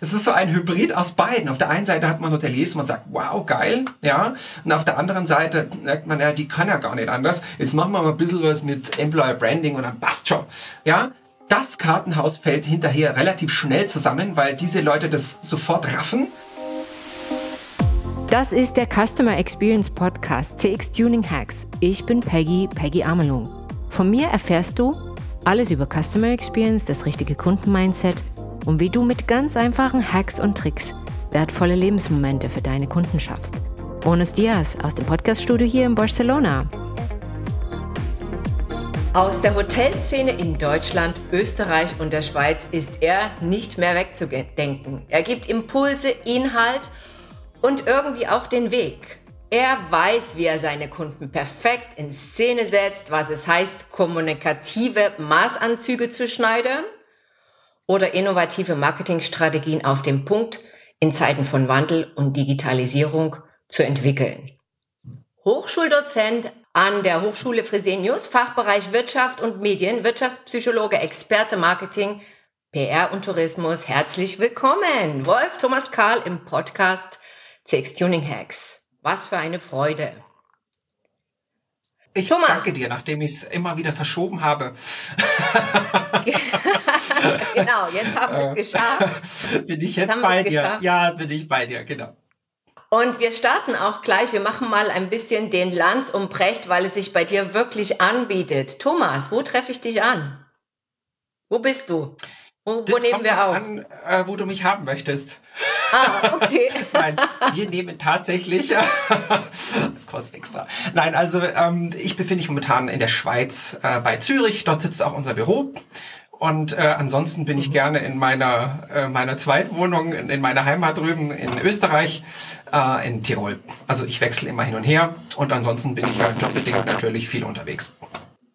Es ist so ein Hybrid aus beiden. Auf der einen Seite hat man Hoteliers, man sagt, wow, geil, ja. Und auf der anderen Seite merkt man, ja, die kann ja gar nicht anders. Jetzt machen wir mal ein bisschen was mit Employer Branding und dann passt schon. Ja, das Kartenhaus fällt hinterher relativ schnell zusammen, weil diese Leute das sofort raffen. Das ist der Customer Experience Podcast CX Tuning Hacks. Ich bin Peggy, Peggy Amelung. Von mir erfährst du alles über Customer Experience, das richtige Kundenmindset und wie du mit ganz einfachen Hacks und Tricks wertvolle Lebensmomente für deine Kunden schaffst. Bonus Dias aus dem Podcaststudio hier in Barcelona. Aus der Hotelszene in Deutschland, Österreich und der Schweiz ist er nicht mehr wegzudenken. Er gibt Impulse, Inhalt und irgendwie auch den Weg. Er weiß, wie er seine Kunden perfekt in Szene setzt, was es heißt, kommunikative Maßanzüge zu schneidern oder innovative Marketingstrategien auf dem Punkt in Zeiten von Wandel und Digitalisierung zu entwickeln. Hochschuldozent an der Hochschule Fresenius, Fachbereich Wirtschaft und Medien, Wirtschaftspsychologe, Experte Marketing, PR und Tourismus. Herzlich willkommen, Wolf Thomas Karl im Podcast CX Tuning Hacks. Was für eine Freude. Ich Thomas. danke dir, nachdem ich es immer wieder verschoben habe. genau, jetzt haben wir es geschafft. Bin ich jetzt, jetzt bei dir? Geschafft. Ja, bin ich bei dir, genau. Und wir starten auch gleich. Wir machen mal ein bisschen den Lanz um Brecht, weil es sich bei dir wirklich anbietet. Thomas, wo treffe ich dich an? Wo bist du? Wo, wo nehmen wir auf? An, äh, wo du mich haben möchtest. Ah, okay. Nein, wir nehmen tatsächlich, das kostet extra. Nein, also ähm, ich befinde mich momentan in der Schweiz äh, bei Zürich. Dort sitzt auch unser Büro. Und äh, ansonsten bin ich mhm. gerne in meiner, äh, meiner Zweitwohnung, in, in meiner Heimat drüben in Österreich, äh, in Tirol. Also ich wechsle immer hin und her und ansonsten bin ich als jobbedingt natürlich viel unterwegs.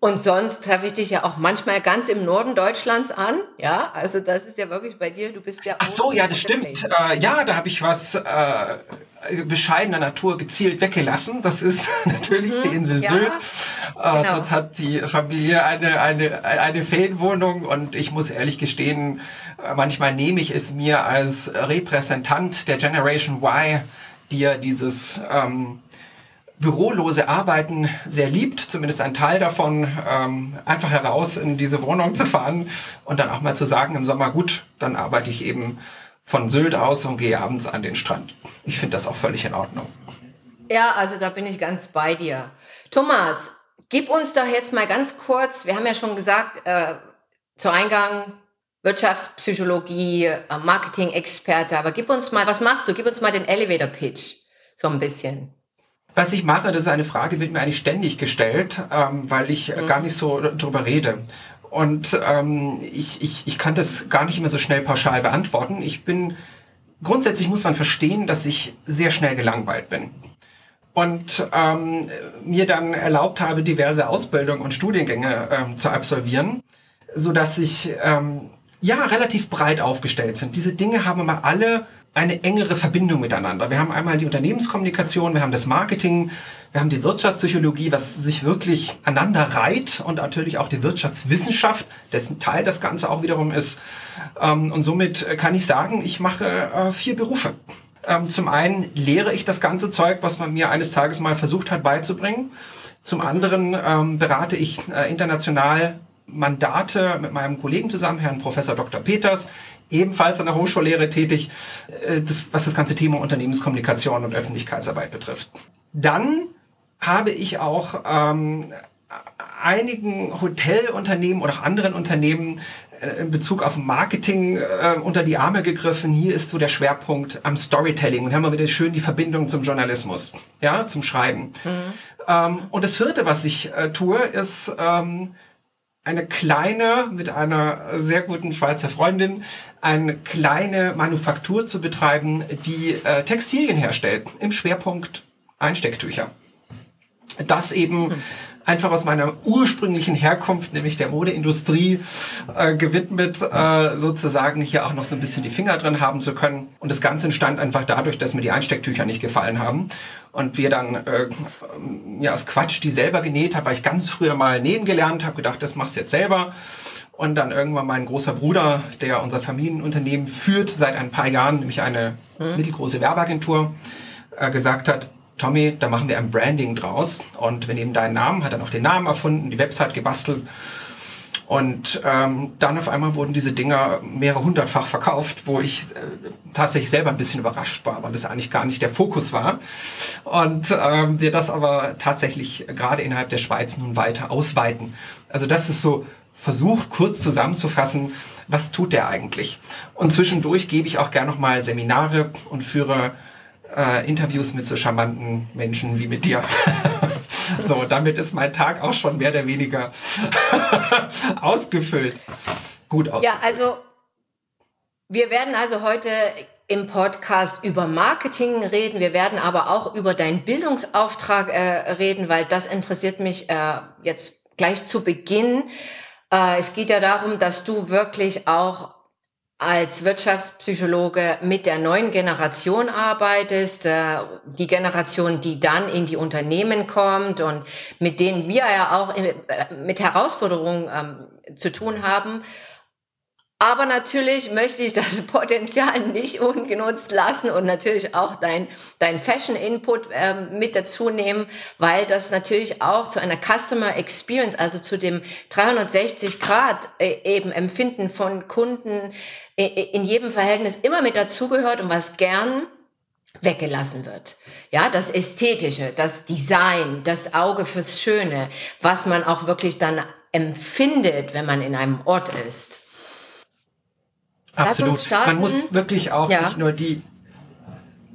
Und sonst treffe ich dich ja auch manchmal ganz im Norden Deutschlands an. Ja, also das ist ja wirklich bei dir, du bist ja. Ach so, ja, das stimmt. Äh, ja, da habe ich was äh, bescheidener Natur gezielt weggelassen. Das ist natürlich mhm, die Insel ja, Sylt. Äh, genau. Dort hat die Familie eine, eine, eine Ferienwohnung und ich muss ehrlich gestehen, äh, manchmal nehme ich es mir als Repräsentant der Generation Y, die ja dieses ähm, bürolose Arbeiten sehr liebt, zumindest ein Teil davon, ähm, einfach heraus in diese Wohnung zu fahren und dann auch mal zu sagen im Sommer, gut, dann arbeite ich eben von Sylt aus und gehe abends an den Strand. Ich finde das auch völlig in Ordnung. Ja, also da bin ich ganz bei dir. Thomas, gib uns doch jetzt mal ganz kurz, wir haben ja schon gesagt, äh, zu Eingang Wirtschaftspsychologie, äh, Marketing-Experte, aber gib uns mal, was machst du? Gib uns mal den Elevator Pitch, so ein bisschen. Was ich mache, das ist eine Frage, wird mir eigentlich ständig gestellt, ähm, weil ich mhm. gar nicht so drüber rede. Und ähm, ich, ich, ich kann das gar nicht immer so schnell pauschal beantworten. Ich bin, grundsätzlich muss man verstehen, dass ich sehr schnell gelangweilt bin. Und ähm, mir dann erlaubt habe, diverse Ausbildungen und Studiengänge ähm, zu absolvieren, so dass ich ähm, ja relativ breit aufgestellt sind. Diese Dinge haben aber alle eine engere Verbindung miteinander. Wir haben einmal die Unternehmenskommunikation, wir haben das Marketing, wir haben die Wirtschaftspsychologie, was sich wirklich aneinander reiht und natürlich auch die Wirtschaftswissenschaft, dessen Teil das Ganze auch wiederum ist. Ähm, und somit kann ich sagen, ich mache äh, vier Berufe. Ähm, zum einen lehre ich das ganze Zeug, was man mir eines Tages mal versucht hat beizubringen. Zum anderen ähm, berate ich äh, international Mandate mit meinem Kollegen zusammen, Herrn Professor Dr. Peters, ebenfalls an der Hochschullehre tätig, äh, das, was das ganze Thema Unternehmenskommunikation und Öffentlichkeitsarbeit betrifft. Dann habe ich auch ähm, einigen Hotelunternehmen oder auch anderen Unternehmen äh, in Bezug auf Marketing äh, unter die Arme gegriffen. Hier ist so der Schwerpunkt am Storytelling und haben wir wieder schön die Verbindung zum Journalismus, ja, zum Schreiben. Mhm. Ähm, und das vierte, was ich äh, tue, ist ähm, eine kleine, mit einer sehr guten Schweizer Freundin, eine kleine Manufaktur zu betreiben, die äh, Textilien herstellt, im Schwerpunkt Einstecktücher. Das eben hm einfach aus meiner ursprünglichen Herkunft, nämlich der Modeindustrie, äh, gewidmet, äh, sozusagen hier auch noch so ein bisschen die Finger drin haben zu können. Und das Ganze entstand einfach dadurch, dass mir die Einstecktücher nicht gefallen haben. Und wir dann äh, ja, aus Quatsch die selber genäht habe, weil ich ganz früher mal nähen gelernt habe, gedacht, das machst du jetzt selber. Und dann irgendwann mein großer Bruder, der unser Familienunternehmen führt seit ein paar Jahren, nämlich eine mhm. mittelgroße Werbeagentur, äh, gesagt hat, Tommy, da machen wir ein Branding draus. Und wir nehmen deinen Namen, hat dann auch den Namen erfunden, die Website gebastelt. Und ähm, dann auf einmal wurden diese Dinger mehrere hundertfach verkauft, wo ich äh, tatsächlich selber ein bisschen überrascht war, weil das eigentlich gar nicht der Fokus war. Und ähm, wir das aber tatsächlich gerade innerhalb der Schweiz nun weiter ausweiten. Also das ist so versucht, kurz zusammenzufassen, was tut der eigentlich? Und zwischendurch gebe ich auch gerne nochmal Seminare und führe äh, Interviews mit so charmanten Menschen wie mit dir. so, damit ist mein Tag auch schon mehr oder weniger ausgefüllt. Gut ausgefüllt. Ja, also wir werden also heute im Podcast über Marketing reden. Wir werden aber auch über deinen Bildungsauftrag äh, reden, weil das interessiert mich äh, jetzt gleich zu Beginn. Äh, es geht ja darum, dass du wirklich auch als Wirtschaftspsychologe mit der neuen Generation arbeitest, äh, die Generation, die dann in die Unternehmen kommt und mit denen wir ja auch äh, mit Herausforderungen ähm, zu tun haben. Aber natürlich möchte ich das Potenzial nicht ungenutzt lassen und natürlich auch dein, dein Fashion-Input ähm, mit dazu nehmen, weil das natürlich auch zu einer Customer Experience, also zu dem 360 Grad äh, eben Empfinden von Kunden äh, in jedem Verhältnis immer mit dazugehört und was gern weggelassen wird. Ja, das Ästhetische, das Design, das Auge fürs Schöne, was man auch wirklich dann empfindet, wenn man in einem Ort ist. Absolut. Man muss wirklich auch ja. nicht nur die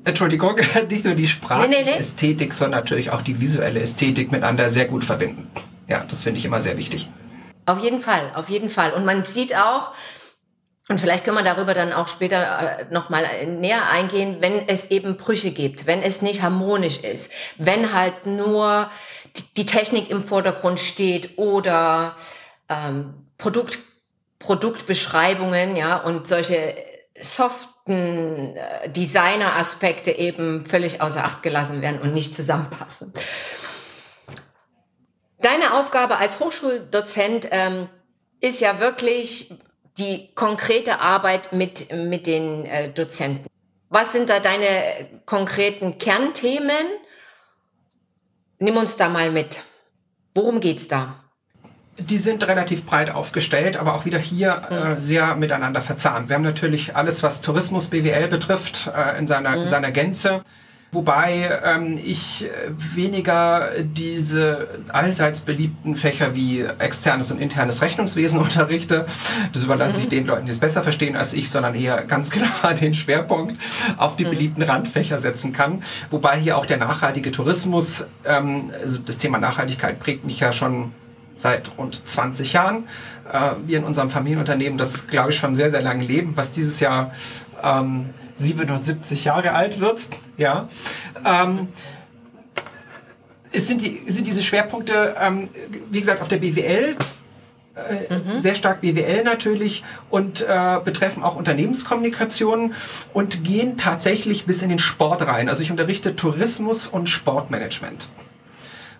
Entschuldigung, nicht nur die Sprachästhetik, nee, nee. sondern natürlich auch die visuelle Ästhetik miteinander sehr gut verbinden. Ja, das finde ich immer sehr wichtig. Auf jeden Fall, auf jeden Fall. Und man sieht auch, und vielleicht können wir darüber dann auch später äh, nochmal näher eingehen, wenn es eben Brüche gibt, wenn es nicht harmonisch ist, wenn halt nur die Technik im Vordergrund steht oder ähm, Produkt Produktbeschreibungen, ja, und solche soften äh, Designer-Aspekte eben völlig außer Acht gelassen werden und nicht zusammenpassen. Deine Aufgabe als Hochschuldozent ähm, ist ja wirklich die konkrete Arbeit mit, mit den äh, Dozenten. Was sind da deine konkreten Kernthemen? Nimm uns da mal mit. Worum geht's da? Die sind relativ breit aufgestellt, aber auch wieder hier äh, sehr miteinander verzahnt. Wir haben natürlich alles, was Tourismus BWL betrifft, äh, in, seiner, mhm. in seiner Gänze. Wobei ähm, ich weniger diese allseits beliebten Fächer wie externes und internes Rechnungswesen unterrichte. Das überlasse mhm. ich den Leuten, die es besser verstehen als ich, sondern eher ganz klar den Schwerpunkt auf die mhm. beliebten Randfächer setzen kann. Wobei hier auch der nachhaltige Tourismus, ähm, also das Thema Nachhaltigkeit prägt mich ja schon seit rund 20 Jahren. Äh, wir in unserem Familienunternehmen, das glaube ich schon sehr, sehr lange leben, was dieses Jahr ähm, 77 Jahre alt wird. Ja. Ähm, es sind, die, sind diese Schwerpunkte, ähm, wie gesagt, auf der BWL, äh, mhm. sehr stark BWL natürlich und äh, betreffen auch Unternehmenskommunikation und gehen tatsächlich bis in den Sport rein. Also ich unterrichte Tourismus und Sportmanagement.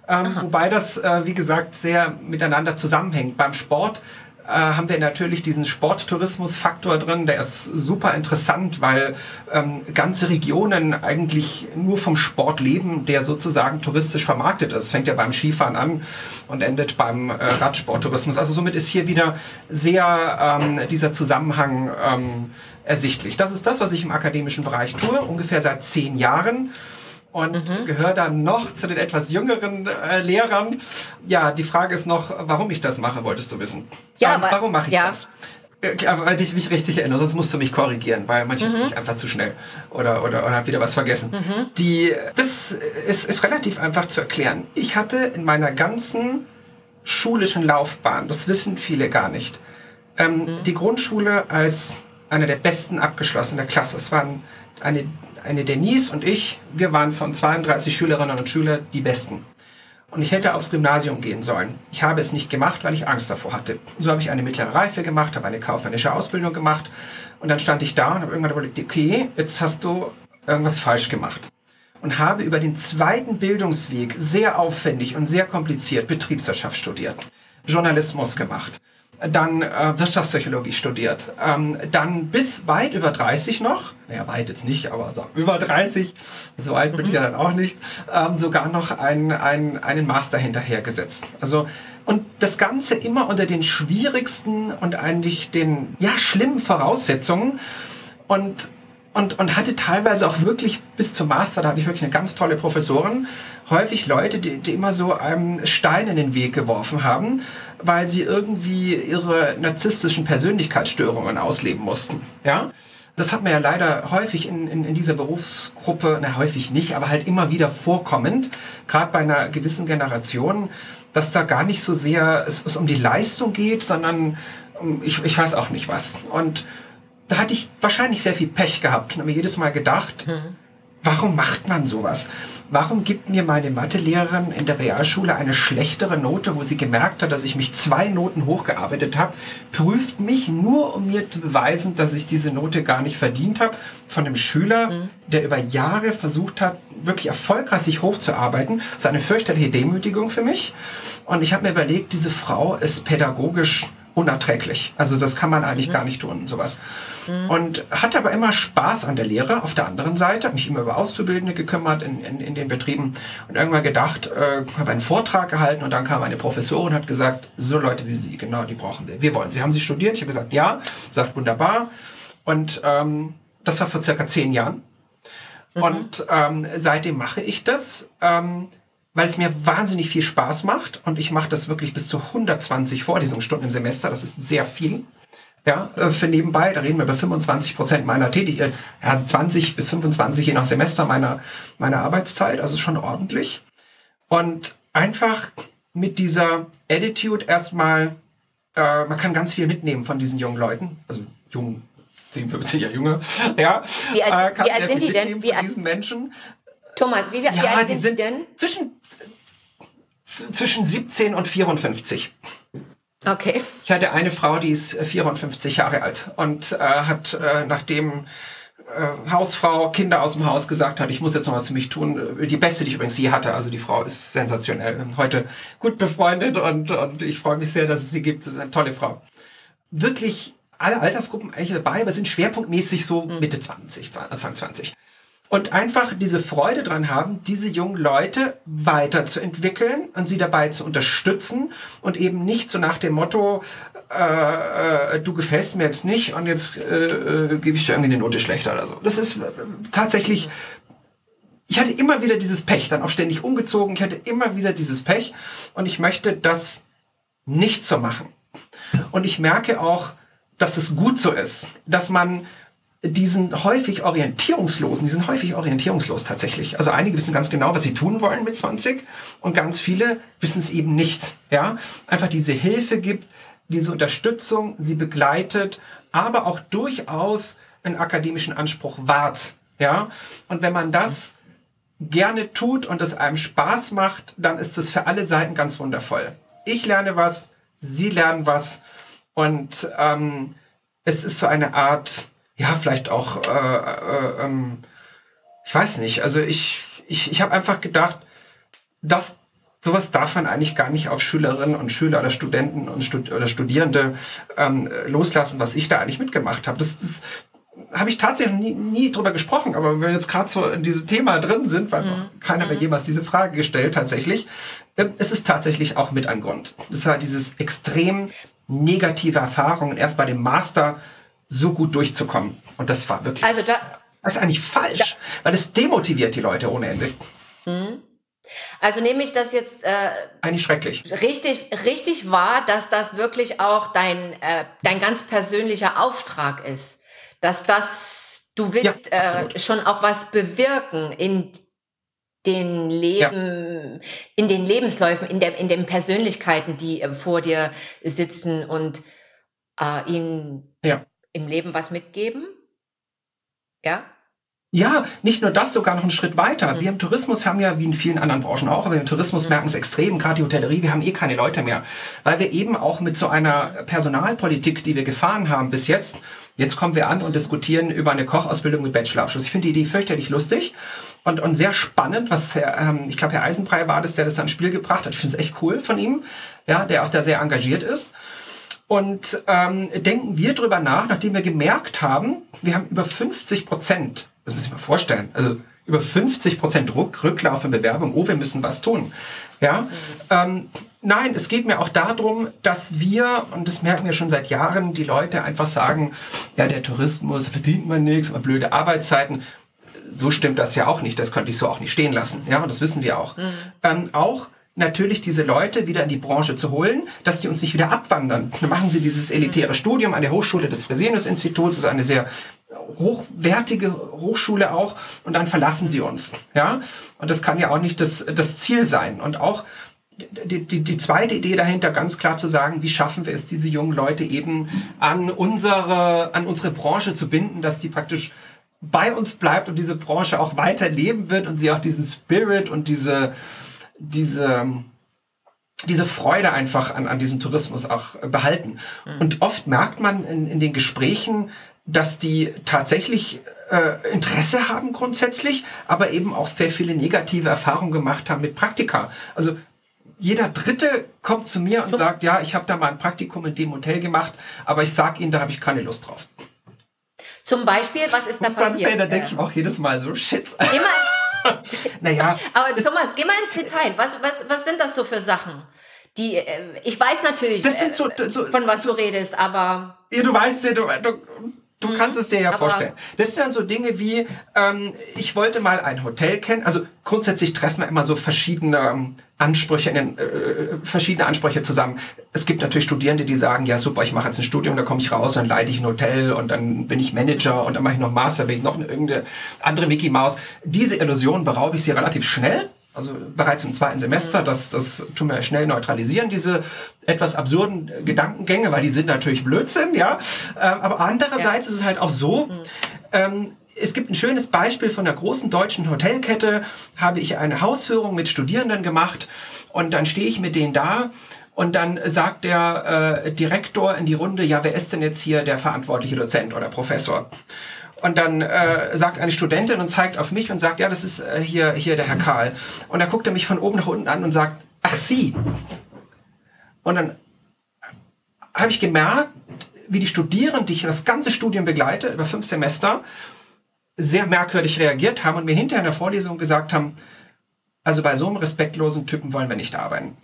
Ähm, wobei das, äh, wie gesagt, sehr miteinander zusammenhängt. Beim Sport äh, haben wir natürlich diesen Sporttourismus-Faktor drin, der ist super interessant, weil ähm, ganze Regionen eigentlich nur vom Sport leben, der sozusagen touristisch vermarktet ist. Fängt ja beim Skifahren an und endet beim äh, Radsporttourismus. Also somit ist hier wieder sehr ähm, dieser Zusammenhang ähm, ersichtlich. Das ist das, was ich im akademischen Bereich tue, ungefähr seit zehn Jahren und mhm. gehöre dann noch zu den etwas jüngeren äh, Lehrern. Ja, die Frage ist noch, warum ich das mache, wolltest du wissen. Ja, ähm, aber, warum mache ich ja. das? Äh, weil ich mich richtig erinnere, sonst musst du mich korrigieren, weil manchmal mhm. bin ich einfach zu schnell oder, oder, oder habe wieder was vergessen. Mhm. Die, das ist, ist relativ einfach zu erklären. Ich hatte in meiner ganzen schulischen Laufbahn, das wissen viele gar nicht, ähm, mhm. die Grundschule als eine der besten abgeschlossen der Klasse. Es waren eine eine Denise und ich, wir waren von 32 Schülerinnen und Schülern die Besten. Und ich hätte aufs Gymnasium gehen sollen. Ich habe es nicht gemacht, weil ich Angst davor hatte. So habe ich eine mittlere Reife gemacht, habe eine kaufmännische Ausbildung gemacht und dann stand ich da und habe irgendwann überlegt, okay, jetzt hast du irgendwas falsch gemacht. Und habe über den zweiten Bildungsweg sehr aufwendig und sehr kompliziert Betriebswirtschaft studiert, Journalismus gemacht dann äh, Wirtschaftspsychologie studiert, ähm, dann bis weit über 30 noch, naja, weit jetzt nicht, aber so über 30, so alt bin ich ja dann auch nicht, ähm, sogar noch ein, ein, einen Master hinterhergesetzt. Also, und das Ganze immer unter den schwierigsten und eigentlich den, ja, schlimmen Voraussetzungen. Und und, und hatte teilweise auch wirklich bis zum Master, da hatte ich wirklich eine ganz tolle Professorin, häufig Leute, die, die immer so einen Stein in den Weg geworfen haben, weil sie irgendwie ihre narzisstischen Persönlichkeitsstörungen ausleben mussten. Ja? Das hat man ja leider häufig in, in, in dieser Berufsgruppe, na häufig nicht, aber halt immer wieder vorkommend, gerade bei einer gewissen Generation, dass da gar nicht so sehr es, es um die Leistung geht, sondern um, ich, ich weiß auch nicht was. Und da hatte ich wahrscheinlich sehr viel Pech gehabt und habe mir jedes Mal gedacht, mhm. warum macht man sowas? Warum gibt mir meine Mathelehrerin in der Realschule eine schlechtere Note, wo sie gemerkt hat, dass ich mich zwei Noten hochgearbeitet habe, prüft mich nur, um mir zu beweisen, dass ich diese Note gar nicht verdient habe, von einem Schüler, mhm. der über Jahre versucht hat, wirklich erfolgreich sich hochzuarbeiten. Das ist eine fürchterliche Demütigung für mich. Und ich habe mir überlegt, diese Frau ist pädagogisch unerträglich. Also das kann man eigentlich mhm. gar nicht tun, sowas. Mhm. Und hatte aber immer Spaß an der Lehre auf der anderen Seite, mich immer über Auszubildende gekümmert in, in, in den Betrieben und irgendwann gedacht, äh, habe einen Vortrag gehalten und dann kam eine Professorin und hat gesagt, so Leute wie Sie, genau, die brauchen wir. Wir wollen Sie. Haben Sie studiert? Ich habe gesagt, ja. Sagt, wunderbar. Und ähm, das war vor circa zehn Jahren. Mhm. Und ähm, seitdem mache ich das. Ähm, weil es mir wahnsinnig viel Spaß macht und ich mache das wirklich bis zu 120 Vorlesungsstunden im Semester. Das ist sehr viel. Ja, äh, für nebenbei, da reden wir über 25 Prozent meiner Tätigkeit, also 20 bis 25 je nach Semester meiner, meiner Arbeitszeit, also schon ordentlich. Und einfach mit dieser Attitude erstmal, äh, man kann ganz viel mitnehmen von diesen jungen Leuten, also jungen 10, 15 Jahre jünger, ja. Wie alt, äh, wie alt sind die denn? Wie alt, diesen Menschen. Thomas, wie, wie ja, alt sind, sind denn? Zwischen, zwischen 17 und 54. Okay. Ich hatte eine Frau, die ist 54 Jahre alt und äh, hat, äh, nachdem äh, Hausfrau, Kinder aus dem Haus gesagt hat, ich muss jetzt noch was für mich tun. Die beste, die ich übrigens je hatte. Also die Frau ist sensationell. Heute gut befreundet und, und ich freue mich sehr, dass es sie gibt. Das ist eine tolle Frau. Wirklich alle Altersgruppen eigentlich dabei, aber sind schwerpunktmäßig so hm. Mitte 20, Anfang 20 und einfach diese Freude dran haben, diese jungen Leute weiterzuentwickeln und sie dabei zu unterstützen und eben nicht so nach dem Motto, äh, äh, du gefällst mir jetzt nicht und jetzt äh, äh, gebe ich dir irgendwie eine Note schlechter oder so. Das ist äh, tatsächlich, ich hatte immer wieder dieses Pech, dann auch ständig umgezogen, ich hatte immer wieder dieses Pech und ich möchte das nicht so machen. Und ich merke auch, dass es gut so ist, dass man diesen häufig orientierungslosen, die sind häufig orientierungslos tatsächlich. Also einige wissen ganz genau, was sie tun wollen mit 20 und ganz viele wissen es eben nicht. Ja, einfach diese Hilfe gibt, diese Unterstützung, sie begleitet, aber auch durchaus einen akademischen Anspruch wahrt. Ja, und wenn man das gerne tut und es einem Spaß macht, dann ist es für alle Seiten ganz wundervoll. Ich lerne was, Sie lernen was und ähm, es ist so eine Art ja, vielleicht auch, äh, äh, ähm, ich weiß nicht, also ich, ich, ich habe einfach gedacht, dass sowas darf man eigentlich gar nicht auf Schülerinnen und Schüler oder Studenten und Stud oder Studierende ähm, loslassen, was ich da eigentlich mitgemacht habe. Das, das habe ich tatsächlich nie, nie drüber gesprochen, aber wenn wir jetzt gerade so in diesem Thema drin sind, weil mhm. keiner mir mhm. jemals diese Frage gestellt tatsächlich, äh, es ist tatsächlich auch mit ein Grund. Das war dieses extrem negative Erfahrungen erst bei dem Master so gut durchzukommen. Und das war wirklich. Also da, das ist eigentlich falsch, da, weil es demotiviert die Leute ohne Ende. Mhm. Also nehme ich das jetzt äh, eigentlich schrecklich. Richtig, richtig wahr, dass das wirklich auch dein, äh, dein ganz persönlicher Auftrag ist. Dass das, du willst ja, äh, schon auch was bewirken in den Leben, ja. in den Lebensläufen, in, der, in den Persönlichkeiten, die äh, vor dir sitzen und äh, ihnen ja im Leben was mitgeben? Ja? Ja, nicht nur das, sogar noch einen Schritt weiter. Mhm. Wir im Tourismus haben ja, wie in vielen anderen Branchen auch, aber im Tourismus mhm. merken es extrem, gerade die Hotellerie, wir haben eh keine Leute mehr. Weil wir eben auch mit so einer Personalpolitik, die wir gefahren haben bis jetzt, jetzt kommen wir an und diskutieren über eine Kochausbildung mit Bachelorabschluss. Ich finde die Idee fürchterlich lustig und, und sehr spannend, was Herr, ähm, ich glaube, Herr Eisenbrei war das, der das ans Spiel gebracht hat. Ich finde es echt cool von ihm, ja, der auch da sehr engagiert ist. Und ähm, denken wir drüber nach, nachdem wir gemerkt haben, wir haben über 50 Prozent, das muss ich mal vorstellen, also über 50 Prozent Rücklauf in Bewerbung, oh, wir müssen was tun. Ja, mhm. ähm, nein, es geht mir auch darum, dass wir, und das merken wir schon seit Jahren, die Leute einfach sagen, ja, der Tourismus verdient man nichts, aber blöde Arbeitszeiten. So stimmt das ja auch nicht, das könnte ich so auch nicht stehen lassen. Ja, das wissen wir auch. Mhm. Ähm, auch natürlich diese Leute wieder in die Branche zu holen, dass die uns nicht wieder abwandern. Dann machen sie dieses elitäre mhm. Studium an der Hochschule des Fresenius-Instituts, das ist eine sehr hochwertige Hochschule auch, und dann verlassen sie uns. Ja? Und das kann ja auch nicht das, das Ziel sein. Und auch die, die, die zweite Idee dahinter, ganz klar zu sagen, wie schaffen wir es, diese jungen Leute eben an unsere, an unsere Branche zu binden, dass die praktisch bei uns bleibt und diese Branche auch weiter leben wird und sie auch diesen Spirit und diese, diese, diese Freude einfach an, an diesem Tourismus auch behalten. Mhm. Und oft merkt man in, in den Gesprächen, dass die tatsächlich äh, Interesse haben grundsätzlich, aber eben auch sehr viele negative Erfahrungen gemacht haben mit Praktika. Also jeder Dritte kommt zu mir und so. sagt, ja, ich habe da mal ein Praktikum in dem Hotel gemacht, aber ich sage Ihnen, da habe ich keine Lust drauf. Zum Beispiel, was ist da passiert? Da denke ich auch jedes Mal so, shit. Immer. naja. Aber Thomas, geh mal ins Detail. Was, was, was sind das so für Sachen? Die, äh, ich weiß natürlich, so, äh, so, von was so, du redest, aber. Ja, du weißt ja, du, du Du mhm. kannst es dir ja vorstellen. Das sind dann so Dinge wie, ähm, ich wollte mal ein Hotel kennen. Also grundsätzlich treffen wir immer so verschiedene ähm, Ansprüche, in den, äh, verschiedene Ansprüche zusammen. Es gibt natürlich Studierende, die sagen, ja super, ich mache jetzt ein Studium, da komme ich raus, dann leite ich ein Hotel und dann bin ich Manager und dann mache ich noch Master, bin ich noch eine, irgendeine andere Mickey Maus. Diese Illusion beraube ich sie relativ schnell also bereits im zweiten Semester, mhm. das, das tun wir schnell neutralisieren, diese etwas absurden Gedankengänge, weil die sind natürlich Blödsinn, ja. Ähm, aber andererseits ja. ist es halt auch so, mhm. ähm, es gibt ein schönes Beispiel von der großen deutschen Hotelkette, habe ich eine Hausführung mit Studierenden gemacht und dann stehe ich mit denen da und dann sagt der äh, Direktor in die Runde, ja, wer ist denn jetzt hier der verantwortliche Dozent oder Professor? Und dann äh, sagt eine Studentin und zeigt auf mich und sagt, ja, das ist äh, hier, hier der Herr Karl. Und dann guckt er mich von oben nach unten an und sagt, ach Sie. Und dann habe ich gemerkt, wie die Studierenden, die ich das ganze Studium begleite, über fünf Semester, sehr merkwürdig reagiert haben und mir hinterher in der Vorlesung gesagt haben, also bei so einem respektlosen Typen wollen wir nicht arbeiten.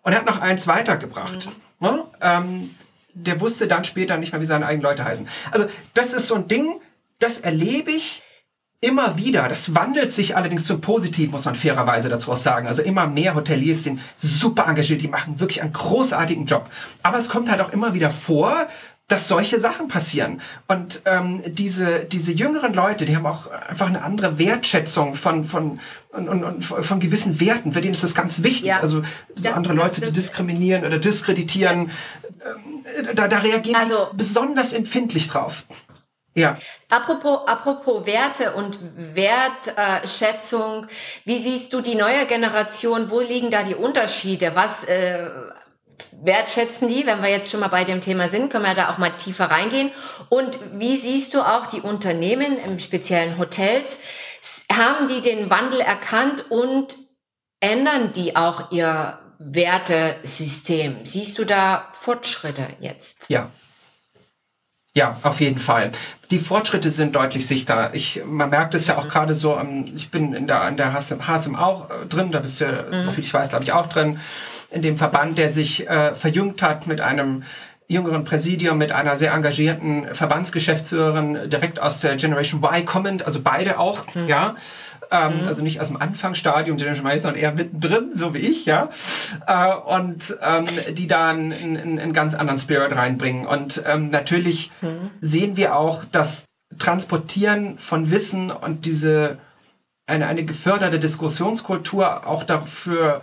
Und er hat noch eins weitergebracht. Mhm. Ne? Ähm, der wusste dann später nicht mehr, wie seine eigenen Leute heißen. Also das ist so ein Ding, das erlebe ich immer wieder. Das wandelt sich allerdings zum Positiven, muss man fairerweise dazu auch sagen. Also immer mehr Hoteliers sind super engagiert, die machen wirklich einen großartigen Job. Aber es kommt halt auch immer wieder vor, dass solche Sachen passieren. Und ähm, diese, diese jüngeren Leute, die haben auch einfach eine andere Wertschätzung von, von, und, und, und von gewissen Werten. Für denen ist das ganz wichtig. Ja, also so andere das, Leute das, zu diskriminieren oder diskreditieren, ja. ähm, da, da reagieren also, besonders empfindlich drauf. Ja. Apropos, apropos Werte und Wertschätzung, wie siehst du die neue Generation? Wo liegen da die Unterschiede? Was äh, wertschätzen die? Wenn wir jetzt schon mal bei dem Thema sind, können wir da auch mal tiefer reingehen. Und wie siehst du auch die Unternehmen, im speziellen Hotels? Haben die den Wandel erkannt und ändern die auch ihr Wertesystem? Siehst du da Fortschritte jetzt? Ja, ja, auf jeden Fall. Die Fortschritte sind deutlich sichtbar. Ich, man merkt es ja auch mhm. gerade so, ich bin in der, in der HSM, HSM auch äh, drin, da bist du, mhm. so viel ich weiß, glaube ich, auch drin, in dem Verband, der sich äh, verjüngt hat mit einem jüngeren Präsidium, mit einer sehr engagierten Verbandsgeschäftsführerin, direkt aus der Generation Y kommend, also beide auch, mhm. ja. Ähm, mhm. Also nicht aus dem Anfangsstadium Generation Y, sondern eher mittendrin, so wie ich, ja. Äh, und ähm, die da einen, einen, einen, ganz anderen Spirit reinbringen. Und ähm, natürlich mhm. sehen wir auch, dass Transportieren von Wissen und diese eine, eine geförderte Diskussionskultur auch dafür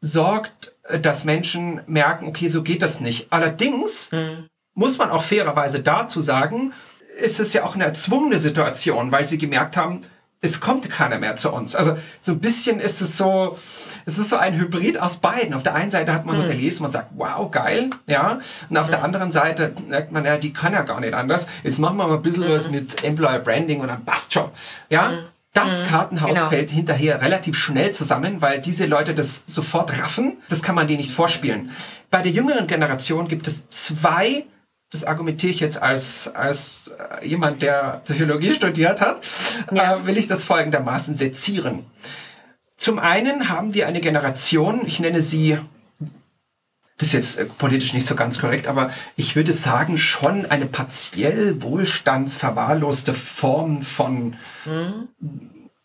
sorgt, dass Menschen merken, okay, so geht das nicht. Allerdings mhm. muss man auch fairerweise dazu sagen, ist es ja auch eine erzwungene Situation, weil sie gemerkt haben, es kommt keiner mehr zu uns. Also so ein bisschen ist es so, es ist so ein Hybrid aus beiden. Auf der einen Seite hat man mhm. Hoteliers, man sagt, wow, geil, ja. Und auf mhm. der anderen Seite merkt man, ja, die kann ja gar nicht anders. Jetzt machen wir mal ein bisschen mhm. was mit Employer Branding und dann passt schon, ja. Mhm. Das mhm, Kartenhaus genau. fällt hinterher relativ schnell zusammen, weil diese Leute das sofort raffen. Das kann man denen nicht vorspielen. Bei der jüngeren Generation gibt es zwei, das argumentiere ich jetzt als, als äh, jemand, der Psychologie studiert hat, ja. äh, will ich das folgendermaßen sezieren. Zum einen haben wir eine Generation, ich nenne sie das ist jetzt äh, politisch nicht so ganz korrekt, aber ich würde sagen, schon eine partiell wohlstandsverwahrloste Form von mhm.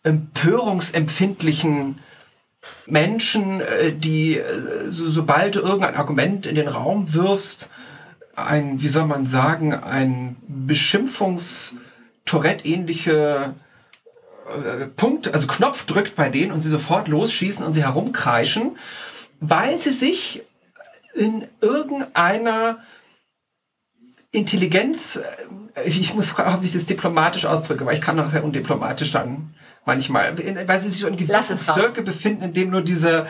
empörungsempfindlichen Menschen, äh, die, so, sobald du irgendein Argument in den Raum wirfst, ein, wie soll man sagen, ein Beschimpfungs- Tourette-ähnliche Punkt, also Knopf drückt bei denen und sie sofort losschießen und sie herumkreischen, weil sie sich in irgendeiner Intelligenz, äh, ich muss fragen, ob ich das diplomatisch ausdrücke, weil ich kann auch sehr undiplomatisch dann manchmal, weil sie sich so in gewissen Zirkel befinden, in dem nur diese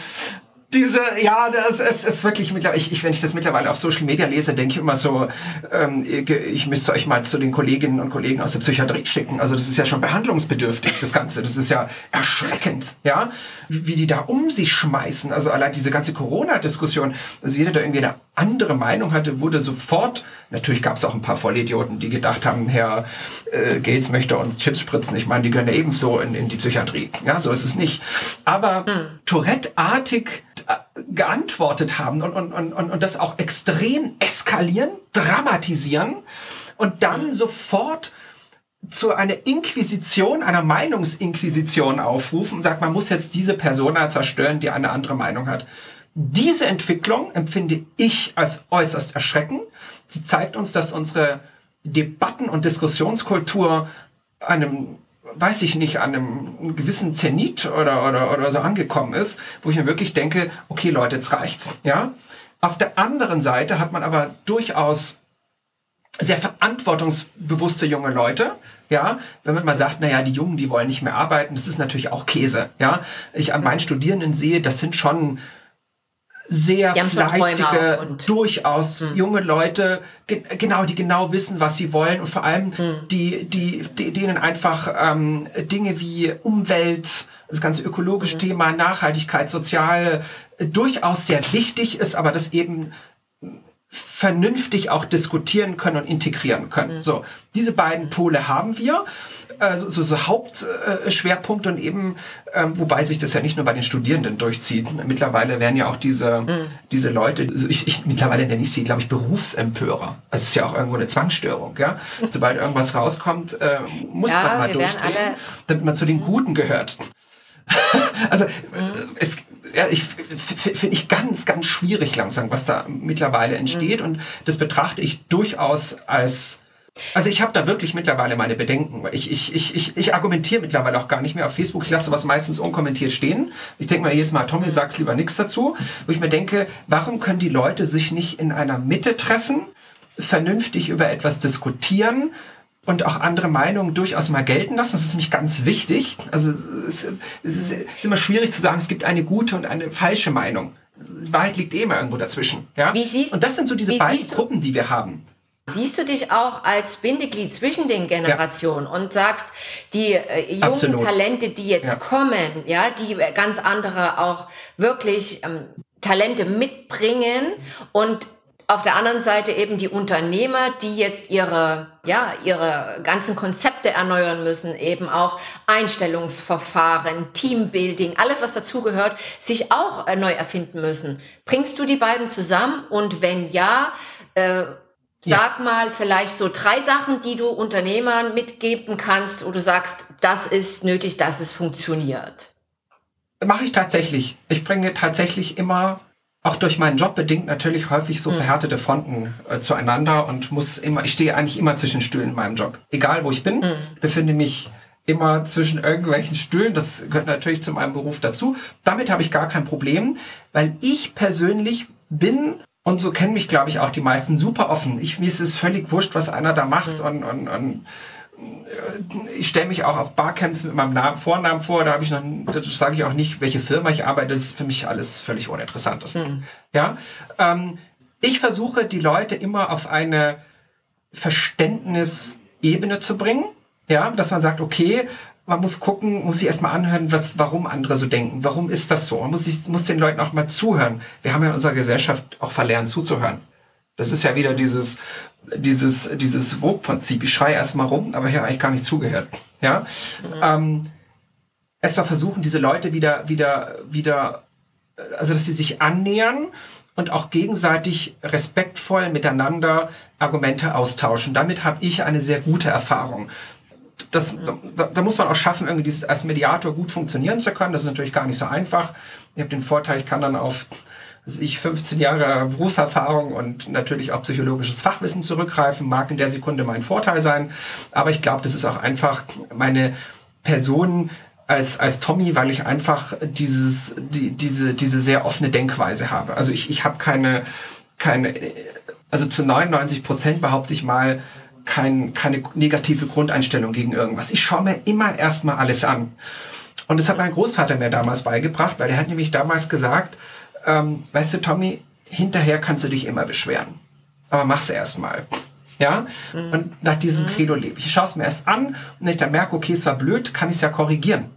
diese, ja, das ist, ist wirklich mittlerweile, ich, ich, wenn ich das mittlerweile auf Social Media lese, denke ich immer so, ähm, ich, ich müsste euch mal zu den Kolleginnen und Kollegen aus der Psychiatrie schicken. Also das ist ja schon behandlungsbedürftig, das Ganze. Das ist ja erschreckend, ja, wie, wie die da um sich schmeißen. Also allein diese ganze Corona-Diskussion, also jeder, der irgendwie eine andere Meinung hatte, wurde sofort, natürlich gab es auch ein paar Vollidioten, die gedacht haben, Herr äh, Gates möchte uns Chips spritzen. Ich meine, die gehören ja ebenso in, in die Psychiatrie. Ja, so ist es nicht. Aber mhm. Tourette-artig geantwortet haben und, und, und, und das auch extrem eskalieren, dramatisieren und dann mhm. sofort zu einer Inquisition, einer Meinungsinquisition aufrufen und sagt, man muss jetzt diese Persona zerstören, die eine andere Meinung hat. Diese Entwicklung empfinde ich als äußerst erschreckend. Sie zeigt uns, dass unsere Debatten- und Diskussionskultur einem weiß ich nicht, an einem gewissen Zenit oder, oder, oder so angekommen ist, wo ich mir wirklich denke, okay Leute, jetzt reicht's. Ja? Auf der anderen Seite hat man aber durchaus sehr verantwortungsbewusste junge Leute, ja, wenn man mal sagt, naja, die Jungen, die wollen nicht mehr arbeiten, das ist natürlich auch Käse, ja. Ich an meinen mhm. Studierenden sehe, das sind schon sehr fleißige, durchaus hm. junge Leute, ge genau, die genau wissen, was sie wollen und vor allem hm. die, die, die, denen einfach ähm, Dinge wie Umwelt, das ganze ökologische hm. Thema, Nachhaltigkeit, Soziale äh, durchaus sehr wichtig ist, aber das eben vernünftig auch diskutieren können und integrieren können. Mhm. So, diese beiden Pole haben wir äh, so, so, so Hauptschwerpunkte äh, und eben, ähm, wobei sich das ja nicht nur bei den Studierenden durchzieht. Mittlerweile werden ja auch diese, mhm. diese Leute, also ich, ich, mittlerweile nenne ich sie, glaube ich, Berufsempörer. Also es ist ja auch irgendwo eine Zwangsstörung, ja. Sobald irgendwas rauskommt, äh, muss ja, man mal durchdrehen, damit man zu den Guten gehört. also mhm. es, ja, ich finde ich ganz, ganz schwierig langsam, was da mittlerweile entsteht. Mhm. Und das betrachte ich durchaus als also ich habe da wirklich mittlerweile meine Bedenken. Ich, ich, ich, ich, ich argumentiere mittlerweile auch gar nicht mehr auf Facebook. Ich lasse sowas meistens unkommentiert stehen. Ich denke mal jedes Mal, Tommy, sagst lieber nichts dazu. Wo ich mir denke, warum können die Leute sich nicht in einer Mitte treffen, vernünftig über etwas diskutieren und auch andere Meinungen durchaus mal gelten lassen. Das ist nämlich ganz wichtig. Also es, es ist, immer schwierig zu sagen, es gibt eine gute und eine falsche Meinung. Die Wahrheit liegt eh immer irgendwo dazwischen. Ja? Wie siehst, und das sind so diese beiden Gruppen, die wir haben. Siehst du dich auch als Bindeglied zwischen den Generationen ja. und sagst, die äh, jungen Absolut. Talente, die jetzt ja. kommen, ja, die ganz andere auch wirklich ähm, Talente mitbringen und auf der anderen Seite eben die Unternehmer, die jetzt ihre, ja, ihre ganzen Konzepte erneuern müssen, eben auch Einstellungsverfahren, Teambuilding, alles was dazugehört, sich auch äh, neu erfinden müssen. Bringst du die beiden zusammen? Und wenn ja, äh, Sag ja. mal vielleicht so drei Sachen, die du Unternehmern mitgeben kannst, wo du sagst, das ist nötig, dass es funktioniert. Mache ich tatsächlich. Ich bringe tatsächlich immer, auch durch meinen Job bedingt, natürlich häufig so hm. verhärtete Fronten äh, zueinander und muss immer, ich stehe eigentlich immer zwischen Stühlen in meinem Job. Egal wo ich bin, hm. befinde mich immer zwischen irgendwelchen Stühlen. Das gehört natürlich zu meinem Beruf dazu. Damit habe ich gar kein Problem, weil ich persönlich bin und so kennen mich, glaube ich, auch die meisten super offen. Ich, mir ist es völlig wurscht, was einer da macht. Mhm. Und, und, und ich stelle mich auch auf Barcamps mit meinem Namen, Vornamen vor. Da habe ich noch, das sage ich auch nicht, welche Firma ich arbeite. Das ist für mich alles völlig uninteressant. Mhm. Ja, ähm, ich versuche die Leute immer auf eine Verständnisebene zu bringen. Ja, dass man sagt, okay, man muss gucken, muss sich erstmal anhören, was, warum andere so denken. Warum ist das so? Man muss, sich, muss den Leuten auch mal zuhören. Wir haben ja in unserer Gesellschaft auch verlernt zuzuhören. Das ist ja wieder dieses, dieses, dieses Vogue-Prinzip. Ich schreie erstmal rum, aber ich habe eigentlich gar nicht zugehört. Ja? Mhm. Ähm, erstmal versuchen, diese Leute wieder, wieder, wieder, also dass sie sich annähern und auch gegenseitig respektvoll miteinander Argumente austauschen. Damit habe ich eine sehr gute Erfahrung. Das, da, da, muss man auch schaffen, irgendwie dieses als Mediator gut funktionieren zu können. Das ist natürlich gar nicht so einfach. Ich habe den Vorteil, ich kann dann auf ich 15 Jahre Berufserfahrung und natürlich auch psychologisches Fachwissen zurückgreifen, mag in der Sekunde mein Vorteil sein. Aber ich glaube, das ist auch einfach meine Person als, als Tommy, weil ich einfach dieses, die, diese, diese sehr offene Denkweise habe. Also ich, ich habe keine, keine, also zu 99 Prozent behaupte ich mal, kein, keine negative Grundeinstellung gegen irgendwas. Ich schaue mir immer erstmal alles an. Und das hat mein Großvater mir damals beigebracht, weil er hat nämlich damals gesagt, ähm, weißt du, Tommy, hinterher kannst du dich immer beschweren. Aber mach's erstmal. Ja, mhm. und nach diesem mhm. Credo lebe ich. Ich schaue es mir erst an und wenn ich dann merke, okay, es war blöd, kann ich es ja korrigieren.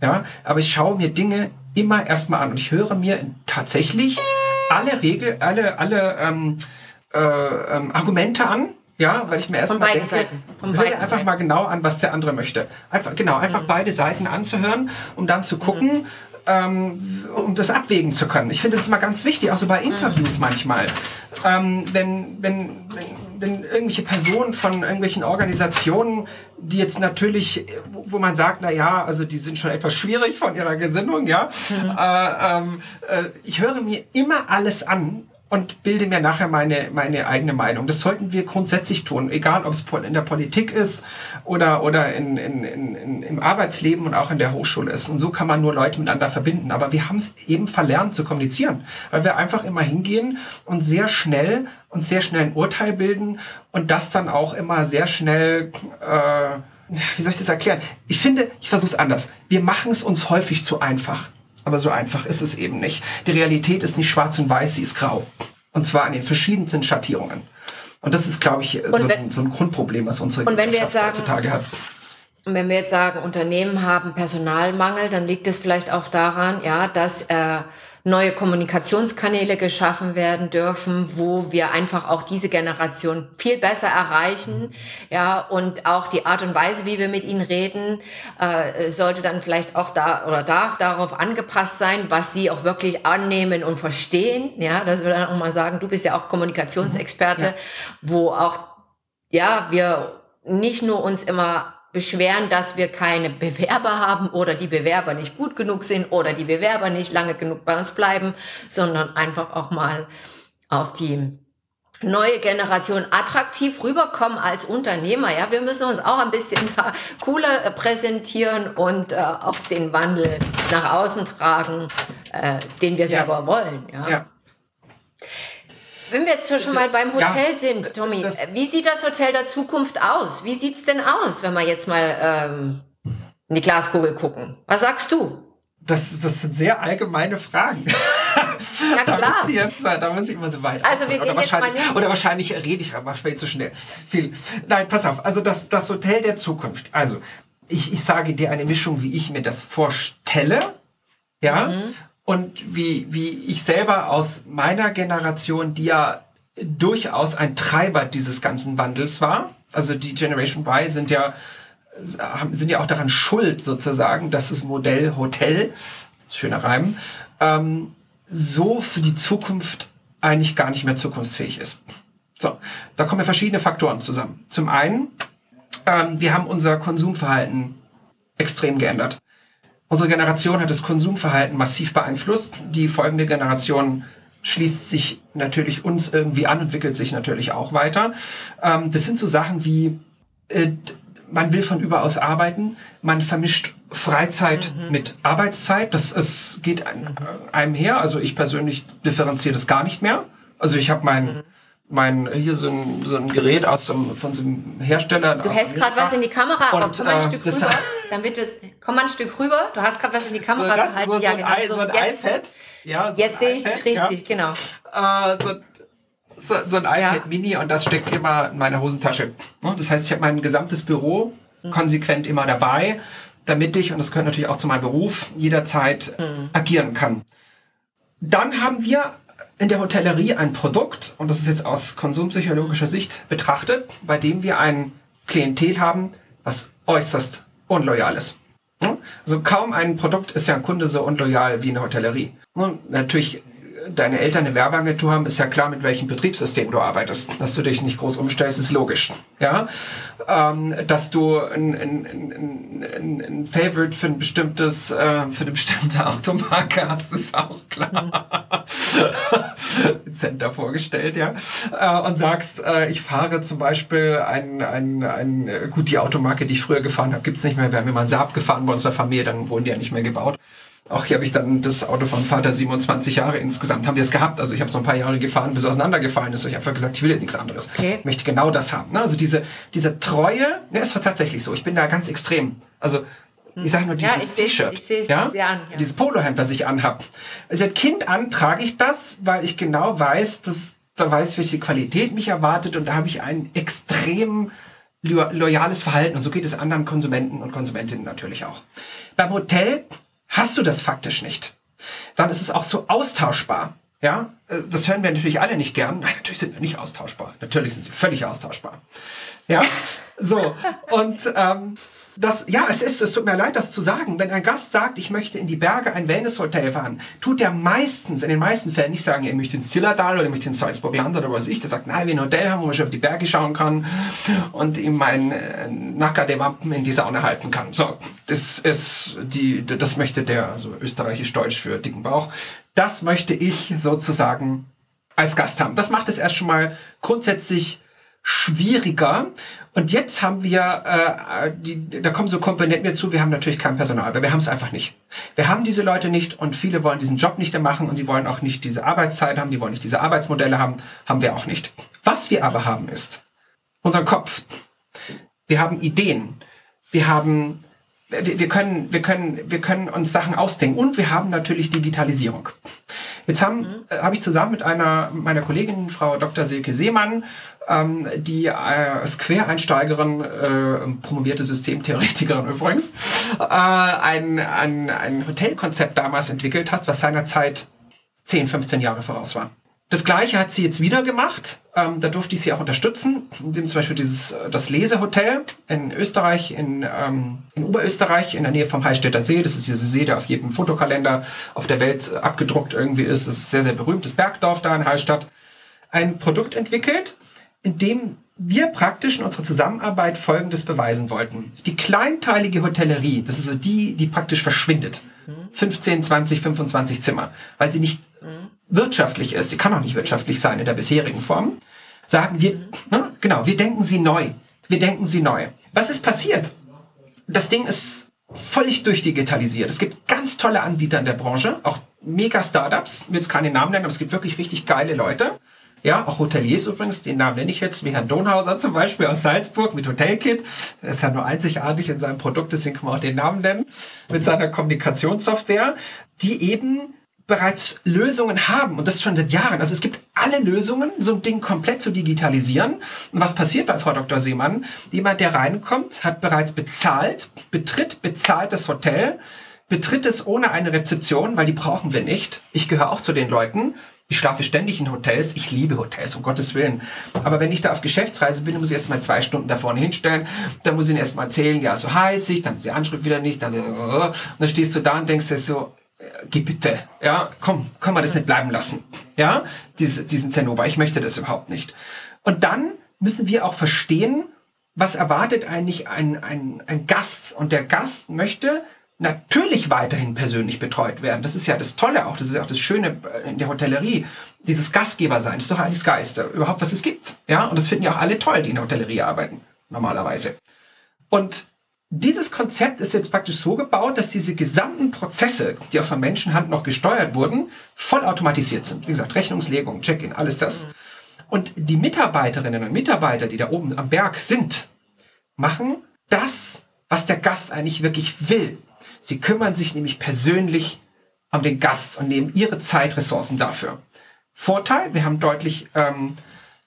Ja, aber ich schaue mir Dinge immer erstmal an und ich höre mir tatsächlich alle Regel, alle, alle ähm, äh, ähm, Argumente an, ja, weil ich mir erstmal denke, Seiten. Von hör einfach Seiten. mal genau an, was der andere möchte. Einfach, genau, einfach mhm. beide Seiten anzuhören, um dann zu gucken, mhm ähm, um das abwägen zu können. Ich finde das immer ganz wichtig, auch so bei Interviews mhm. manchmal. Ähm, wenn, wenn, wenn, wenn irgendwelche Personen von irgendwelchen Organisationen, die jetzt natürlich, wo man sagt, na ja, also die sind schon etwas schwierig von ihrer Gesinnung, ja. Mhm. Äh, ähm, äh, ich höre mir immer alles an, und bilde mir nachher meine, meine eigene Meinung. Das sollten wir grundsätzlich tun, egal ob es in der Politik ist oder, oder in, in, in, im Arbeitsleben und auch in der Hochschule ist. Und so kann man nur Leute miteinander verbinden. Aber wir haben es eben verlernt zu kommunizieren, weil wir einfach immer hingehen und sehr schnell und sehr schnell ein Urteil bilden und das dann auch immer sehr schnell, äh, wie soll ich das erklären? Ich finde, ich versuche es anders. Wir machen es uns häufig zu einfach. Aber so einfach ist es eben nicht. Die Realität ist nicht schwarz und weiß, sie ist grau. Und zwar in den verschiedensten Schattierungen. Und das ist, glaube ich, so, wenn, ein, so, ein, Grundproblem, was unsere und wenn wir jetzt sagen, heutzutage hat. Und wenn wir jetzt sagen, Unternehmen haben Personalmangel, dann liegt es vielleicht auch daran, ja, dass äh, neue Kommunikationskanäle geschaffen werden dürfen, wo wir einfach auch diese Generation viel besser erreichen. Ja, und auch die Art und Weise, wie wir mit ihnen reden, äh, sollte dann vielleicht auch da oder darf darauf angepasst sein, was sie auch wirklich annehmen und verstehen. Ja, dass wir dann auch mal sagen, du bist ja auch Kommunikationsexperte, ja. wo auch, ja, wir nicht nur uns immer beschweren, dass wir keine Bewerber haben oder die Bewerber nicht gut genug sind oder die Bewerber nicht lange genug bei uns bleiben, sondern einfach auch mal auf die neue Generation attraktiv rüberkommen als Unternehmer. Ja, wir müssen uns auch ein bisschen cooler präsentieren und äh, auch den Wandel nach außen tragen, äh, den wir selber ja. wollen. Ja. ja. Wenn wir jetzt schon mal beim Hotel ja, sind, Tommy, das, wie sieht das Hotel der Zukunft aus? Wie sieht's denn aus, wenn wir jetzt mal ähm, in die Glaskugel gucken? Was sagst du? Das, das sind sehr allgemeine Fragen. Ja, klar. da, muss ich jetzt, da muss ich immer so weit. Also, wir gehen oder, jetzt mal nicht. oder wahrscheinlich rede ich aber viel zu schnell. Viel. Nein, pass auf. Also, das, das Hotel der Zukunft. Also, ich, ich sage dir eine Mischung, wie ich mir das vorstelle. Ja. Mhm und wie, wie ich selber aus meiner Generation, die ja durchaus ein Treiber dieses ganzen Wandels war, also die Generation Y sind ja, sind ja auch daran schuld sozusagen, dass das Modell Hotel, schöner Reim, ähm, so für die Zukunft eigentlich gar nicht mehr zukunftsfähig ist. So, da kommen ja verschiedene Faktoren zusammen. Zum einen, ähm, wir haben unser Konsumverhalten extrem geändert. Unsere Generation hat das Konsumverhalten massiv beeinflusst. Die folgende Generation schließt sich natürlich uns irgendwie an, entwickelt sich natürlich auch weiter. Ähm, das sind so Sachen wie, äh, man will von überaus arbeiten, man vermischt Freizeit mhm. mit Arbeitszeit. Das ist, geht mhm. einem her. Also ich persönlich differenziere das gar nicht mehr. Also ich habe mein mhm mein hier so ein, so ein Gerät aus dem, von so einem Hersteller. Du hältst gerade was in die Kamera, aber komm mal ein äh, Stück rüber, dann wird es, komm mal ein Stück rüber, du hast gerade was in die Kamera so gehalten. So, ja, genau. So, so ein jetzt, iPad. Ja, so jetzt sehe ich dich richtig, ja. genau. Äh, so, so, so, ein iPad ja. Mini und das steckt immer in meiner Hosentasche. Das heißt, ich habe mein gesamtes Büro mhm. konsequent immer dabei damit ich, und das gehört natürlich auch zu meinem Beruf, jederzeit mhm. agieren kann. Dann haben wir in der Hotellerie ein Produkt, und das ist jetzt aus konsumpsychologischer Sicht betrachtet, bei dem wir ein Klientel haben, was äußerst unloyal ist. Also kaum ein Produkt ist ja ein Kunde so unloyal wie eine Hotellerie. Natürlich deine Eltern eine Werbeagentur haben, ist ja klar, mit welchem Betriebssystem du arbeitest. Dass du dich nicht groß umstellst, ist logisch. Ja? Ähm, dass du ein, ein, ein, ein, Favorite für ein bestimmtes, äh, für eine bestimmte Automarke hast, ist auch klar. Center vorgestellt, ja. Äh, und sagst, äh, ich fahre zum Beispiel ein, ein, ein, gut, die Automarke, die ich früher gefahren habe, gibt es nicht mehr. Wir haben immer Saab gefahren bei unserer Familie, dann wurden die ja nicht mehr gebaut. Auch hier habe ich dann das Auto vom Vater 27 Jahre insgesamt haben wir es gehabt. Also ich habe so ein paar Jahre gefahren, bis es auseinandergefallen ist. Und ich habe einfach gesagt, ich will jetzt nichts anderes. Okay. Ich möchte genau das haben. Also diese, diese Treue, ne, es war tatsächlich so. Ich bin da ganz extrem. Also ich sage nur dieses ja, T-Shirt, ja? Ja? dieses Polohemd, was ich anhabe. Seit Kind an trage ich das, weil ich genau weiß, dass da weiß, welche Qualität mich erwartet und da habe ich ein extrem loyales Verhalten und so geht es anderen Konsumenten und Konsumentinnen natürlich auch. Beim Hotel hast du das faktisch nicht. Dann ist es auch so austauschbar. Ja, äh, das hören wir natürlich alle nicht gern. Nein, natürlich sind wir nicht austauschbar. Natürlich sind sie völlig austauschbar. Ja, so. Und ähm, das, ja, es ist, es tut mir leid, das zu sagen. Wenn ein Gast sagt, ich möchte in die Berge ein Wellness-Hotel fahren, tut er meistens, in den meisten Fällen nicht sagen, er möchte in Zillertal oder er möchte in Salzburg-Land oder was ich. Der sagt, nein, wir ein Hotel haben, wo schon auf die Berge schauen kann und ihm mein äh, Nacker der Wampen in die Sauna halten kann. So, das ist die, das möchte der, also österreichisch-deutsch für dicken Bauch. Das möchte ich sozusagen als Gast haben. Das macht es erst schon mal grundsätzlich schwieriger. Und jetzt haben wir, äh, die, da kommen so Komponenten dazu, wir haben natürlich kein Personal, aber wir haben es einfach nicht. Wir haben diese Leute nicht und viele wollen diesen Job nicht mehr machen und sie wollen auch nicht diese Arbeitszeit haben, die wollen nicht diese Arbeitsmodelle haben, haben wir auch nicht. Was wir aber haben ist unseren Kopf. Wir haben Ideen. Wir haben wir, können, wir, können, wir können uns Sachen ausdenken und wir haben natürlich Digitalisierung. Jetzt haben, mhm. äh, habe ich zusammen mit einer meiner Kollegin, Frau Dr. Silke Seemann, ähm, die äh, als Quereinsteigerin, äh, promovierte Systemtheoretikerin übrigens, äh, ein, ein, ein Hotelkonzept damals entwickelt hat, was seinerzeit 10, 15 Jahre voraus war. Das gleiche hat sie jetzt wieder gemacht. Ähm, da durfte ich sie auch unterstützen, indem zum Beispiel dieses, äh, das Lesehotel in Österreich, in, ähm, in Oberösterreich, in der Nähe vom Heilstädter See. Das ist dieser See, der auf jedem Fotokalender auf der Welt abgedruckt irgendwie ist. Das ist ein sehr, sehr berühmtes Bergdorf da in Heilstadt. Ein Produkt entwickelt, in dem wir praktisch in unserer Zusammenarbeit Folgendes beweisen wollten. Die kleinteilige Hotellerie, das ist so die, die praktisch verschwindet. 15, 20, 25 Zimmer, weil sie nicht mhm. Wirtschaftlich ist. Sie kann auch nicht wirtschaftlich sein in der bisherigen Form. Sagen wir, ne, genau, wir denken sie neu. Wir denken sie neu. Was ist passiert? Das Ding ist völlig durchdigitalisiert. Es gibt ganz tolle Anbieter in der Branche, auch mega Startups. Ich will jetzt keine Namen nennen, aber es gibt wirklich richtig geile Leute. Ja, auch Hoteliers übrigens, den Namen nenne ich jetzt, wie Herrn Donhauser zum Beispiel aus Salzburg mit Hotelkit. Der ist ja nur einzigartig in seinem Produkt, deswegen kann man auch den Namen nennen, mit seiner Kommunikationssoftware, die eben bereits Lösungen haben und das schon seit Jahren. Also es gibt alle Lösungen, so ein Ding komplett zu digitalisieren. Und was passiert bei Frau Dr. Seemann? Jemand, der reinkommt, hat bereits bezahlt, betritt bezahlt das Hotel, betritt es ohne eine Rezeption, weil die brauchen wir nicht. Ich gehöre auch zu den Leuten. Ich schlafe ständig in Hotels. Ich liebe Hotels, um Gottes Willen. Aber wenn ich da auf Geschäftsreise bin, muss ich erst mal zwei Stunden da vorne hinstellen. Dann muss ich ihnen erst mal erzählen, ja, so heiß ich, dann ist die Anschrift wieder nicht, dann, und dann stehst du da und denkst dir so, äh, geh bitte, ja, komm, kann man das nicht bleiben lassen, ja, Dies, diesen Zennober, ich möchte das überhaupt nicht. Und dann müssen wir auch verstehen, was erwartet eigentlich ein, ein, ein Gast? Und der Gast möchte natürlich weiterhin persönlich betreut werden. Das ist ja das Tolle auch, das ist ja auch das Schöne in der Hotellerie, dieses Gastgeber sein, das ist doch eigentlich das Geiste, überhaupt was es gibt. Ja, und das finden ja auch alle toll, die in der Hotellerie arbeiten, normalerweise. Und dieses Konzept ist jetzt praktisch so gebaut, dass diese gesamten Prozesse, die auch von Menschenhand noch gesteuert wurden, voll automatisiert sind. Wie gesagt, Rechnungslegung, Check-in, alles das. Mhm. Und die Mitarbeiterinnen und Mitarbeiter, die da oben am Berg sind, machen das, was der Gast eigentlich wirklich will. Sie kümmern sich nämlich persönlich um den Gast und nehmen ihre Zeit, Ressourcen dafür. Vorteil, wir haben deutlich ähm,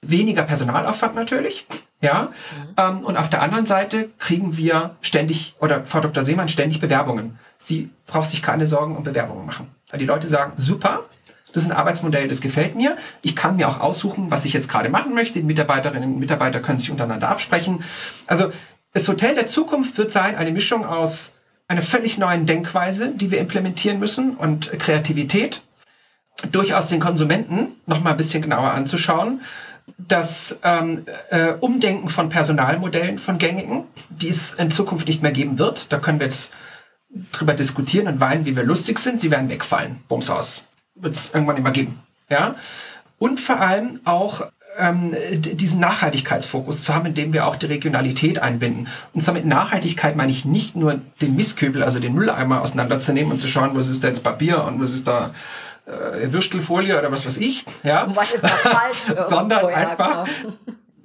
weniger Personalaufwand natürlich. Ja, mhm. ähm, und auf der anderen Seite kriegen wir ständig, oder Frau Dr. Seemann ständig Bewerbungen. Sie braucht sich keine Sorgen um Bewerbungen machen. Weil die Leute sagen, super, das ist ein Arbeitsmodell, das gefällt mir. Ich kann mir auch aussuchen, was ich jetzt gerade machen möchte. Die Mitarbeiterinnen und Mitarbeiter können sich untereinander absprechen. Also das Hotel der Zukunft wird sein eine Mischung aus einer völlig neuen Denkweise, die wir implementieren müssen und Kreativität. Durchaus den Konsumenten noch mal ein bisschen genauer anzuschauen das ähm, äh, Umdenken von Personalmodellen von gängigen, die es in Zukunft nicht mehr geben wird. Da können wir jetzt drüber diskutieren und weinen, wie wir lustig sind. Sie werden wegfallen. Bums aus. Wird es irgendwann immer geben. Ja? Und vor allem auch ähm, diesen Nachhaltigkeitsfokus zu haben, indem wir auch die Regionalität einbinden. Und zwar mit Nachhaltigkeit meine ich nicht nur den Mistkübel, also den Mülleimer auseinanderzunehmen und zu schauen, was ist da jetzt Papier und was ist da äh, Würstelfolie oder was weiß ich. Ja? Was ist da falsch? Sondern einfach. Genau.